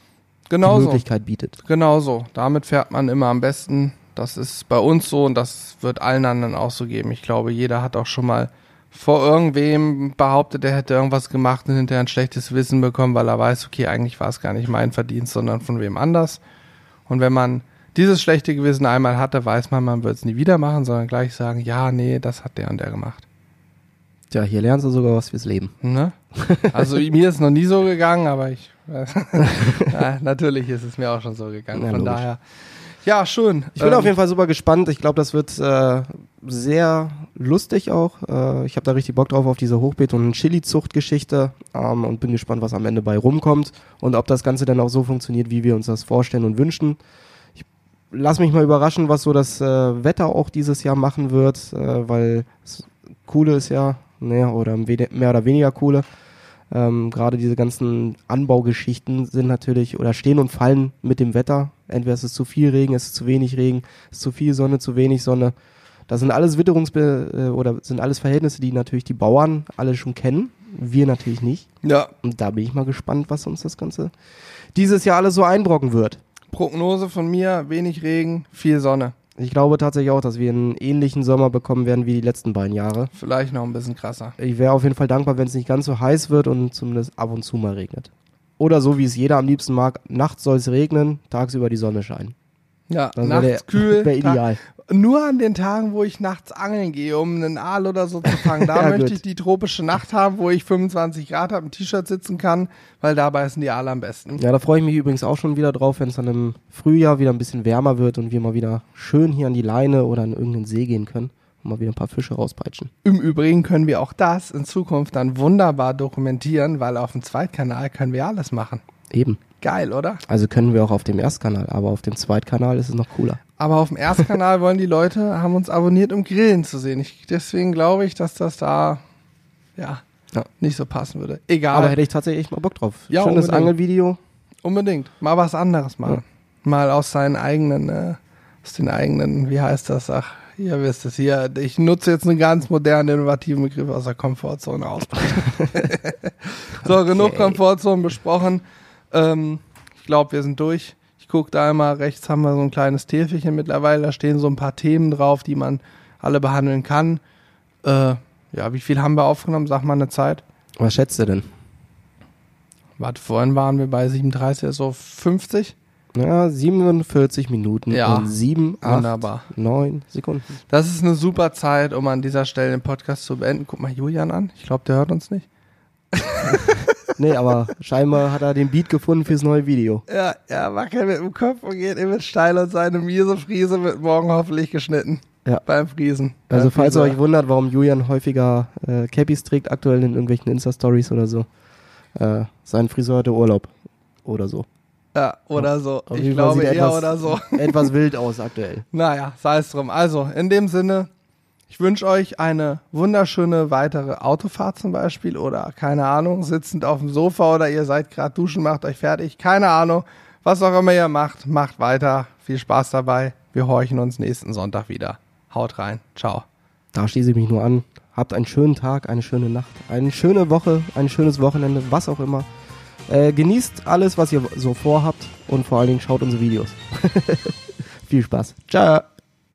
die
Genau so.
Möglichkeit bietet.
Genau so. Damit fährt man immer am besten. Das ist bei uns so und das wird allen anderen auch so geben. Ich glaube, jeder hat auch schon mal vor irgendwem behauptet, er hätte irgendwas gemacht und hinterher ein schlechtes Wissen bekommen, weil er weiß, okay, eigentlich war es gar nicht mein Verdienst, sondern von wem anders. Und wenn man dieses schlechte Gewissen einmal hatte, weiß man, man wird es nie wieder machen, sondern gleich sagen, ja, nee, das hat der und der gemacht.
Tja, hier lernst du sogar was fürs Leben.
Ne? Also *laughs* mir ist noch nie so gegangen, aber ich *laughs* ja, natürlich ist es mir auch schon so gegangen.
Ja,
Von
logisch.
daher. Ja, schön.
Ich bin
Ähm,
auf jeden Fall super gespannt. Ich glaube, das wird äh, sehr lustig auch. Äh, ich habe da richtig Bock drauf auf diese Hochbeet- und Chili-Zucht-Geschichte ähm, und bin gespannt, was am Ende bei rumkommt und ob das Ganze dann auch so funktioniert, wie wir uns das vorstellen und wünschen. Lass mich mal überraschen, was so das äh, Wetter auch dieses Jahr machen wird, äh, weil das Coole ist ja, naja, oder mehr oder weniger Coole. Ähm, Gerade diese ganzen Anbaugeschichten sind natürlich oder stehen und fallen mit dem Wetter. Entweder ist es zu viel Regen, ist es zu wenig Regen, ist zu viel Sonne, zu wenig Sonne. Das sind alles Witterungsbe äh, oder sind alles Verhältnisse, die natürlich die Bauern alle schon kennen. Wir natürlich nicht.
Ja,
Und da bin ich mal gespannt, was uns das Ganze dieses Jahr alles so einbrocken wird.
Prognose von mir, wenig Regen, viel Sonne.
Ich glaube tatsächlich auch, dass wir einen ähnlichen Sommer bekommen werden wie die letzten beiden Jahre.
Vielleicht noch ein bisschen krasser.
Ich wäre auf jeden Fall dankbar, wenn es nicht ganz so heiß wird und zumindest ab und zu mal regnet. Oder so wie es jeder am liebsten mag, nachts soll es regnen, tagsüber die Sonne scheinen.
Ja,
Das
nachts
wäre
kühl. *laughs*
wär ideal.
Nur an den Tagen, wo ich nachts angeln gehe, um einen Aal oder so zu fangen. Da *laughs*
Ja,
möchte
gut.
ich die tropische Nacht haben, wo ich 25 Grad habe, im T-Shirt sitzen kann, weil dabei sind die Aale am besten.
Ja, da freue ich mich übrigens auch schon wieder drauf, wenn es dann im Frühjahr wieder ein bisschen wärmer wird und wir mal wieder schön hier an die Leine oder an irgendeinen See gehen können und mal wieder ein paar Fische rauspeitschen.
Im Übrigen können wir auch das in Zukunft dann wunderbar dokumentieren, weil auf dem Zweitkanal können wir alles machen.
Eben.
Geil, oder?
Also können wir auch auf dem Erstkanal, aber auf dem Zweitkanal ist es noch cooler.
Aber auf dem Erstkanal wollen die Leute, haben uns abonniert, um Grillen zu sehen. Ich, deswegen glaube ich, dass das da, ja,
Ja.
nicht so passen würde. Egal.
Aber hätte ich tatsächlich mal Bock drauf.
Ja,
Schönes
unbedingt.
Angelvideo.
Unbedingt. Mal was anderes machen. Mal aus seinen eigenen, äh, aus den eigenen, wie heißt das? Ach, ihr wisst es hier. Ich nutze jetzt einen ganz modernen, innovativen Begriff aus der Komfortzone ausbrechen. *laughs* *laughs* so, genug Komfortzone besprochen. Ähm, ich glaube, wir sind durch. Ich gucke da einmal rechts, haben wir so ein kleines Täfelchen mittlerweile. Da stehen so ein paar Themen drauf, die man alle behandeln kann. Äh, ja, wie viel haben wir aufgenommen? Sag mal eine Zeit.
Was schätzt du denn?
Warte, vorhin waren wir bei 37, so 50.
Ja, 47 Minuten
Ja,
und 7, 8,
Wunderbar.
9 Sekunden.
Das ist eine super Zeit, um an dieser Stelle den Podcast zu beenden. Guck mal Julian an. Ich glaube, der hört uns nicht. *laughs*
Nee, aber scheinbar hat er den Beat gefunden fürs neue Video.
Ja, er wackelt mit dem Kopf und geht immer steil und seine miese Friese wird morgen hoffentlich geschnitten.
Ja.
Beim Friesen.
Also
Beim
falls ihr euch wundert, warum Julian häufiger äh, Cappies trägt, aktuell in irgendwelchen Insta-Stories oder so. Äh, sein Friseur hatte Urlaub oder so.
Ja, oder so.
Auf
Ich glaube eher
etwas,
oder so. *laughs*
Etwas wild aus aktuell.
Naja, sei es drum. Also, in dem Sinne, ich wünsche euch eine wunderschöne weitere Autofahrt zum Beispiel oder keine Ahnung, sitzend auf dem Sofa oder ihr seid gerade duschen, macht euch fertig. Keine Ahnung. Was auch immer ihr macht, macht weiter. Viel Spaß dabei. Wir horchen uns nächsten Sonntag wieder. Haut rein. Ciao.
Da schließe ich mich nur an. Habt einen schönen Tag, eine schöne Nacht, eine schöne Woche, ein schönes Wochenende, was auch immer. Äh, genießt alles, was ihr so vorhabt und vor allen Dingen schaut unsere Videos. *laughs* Viel Spaß. Ciao.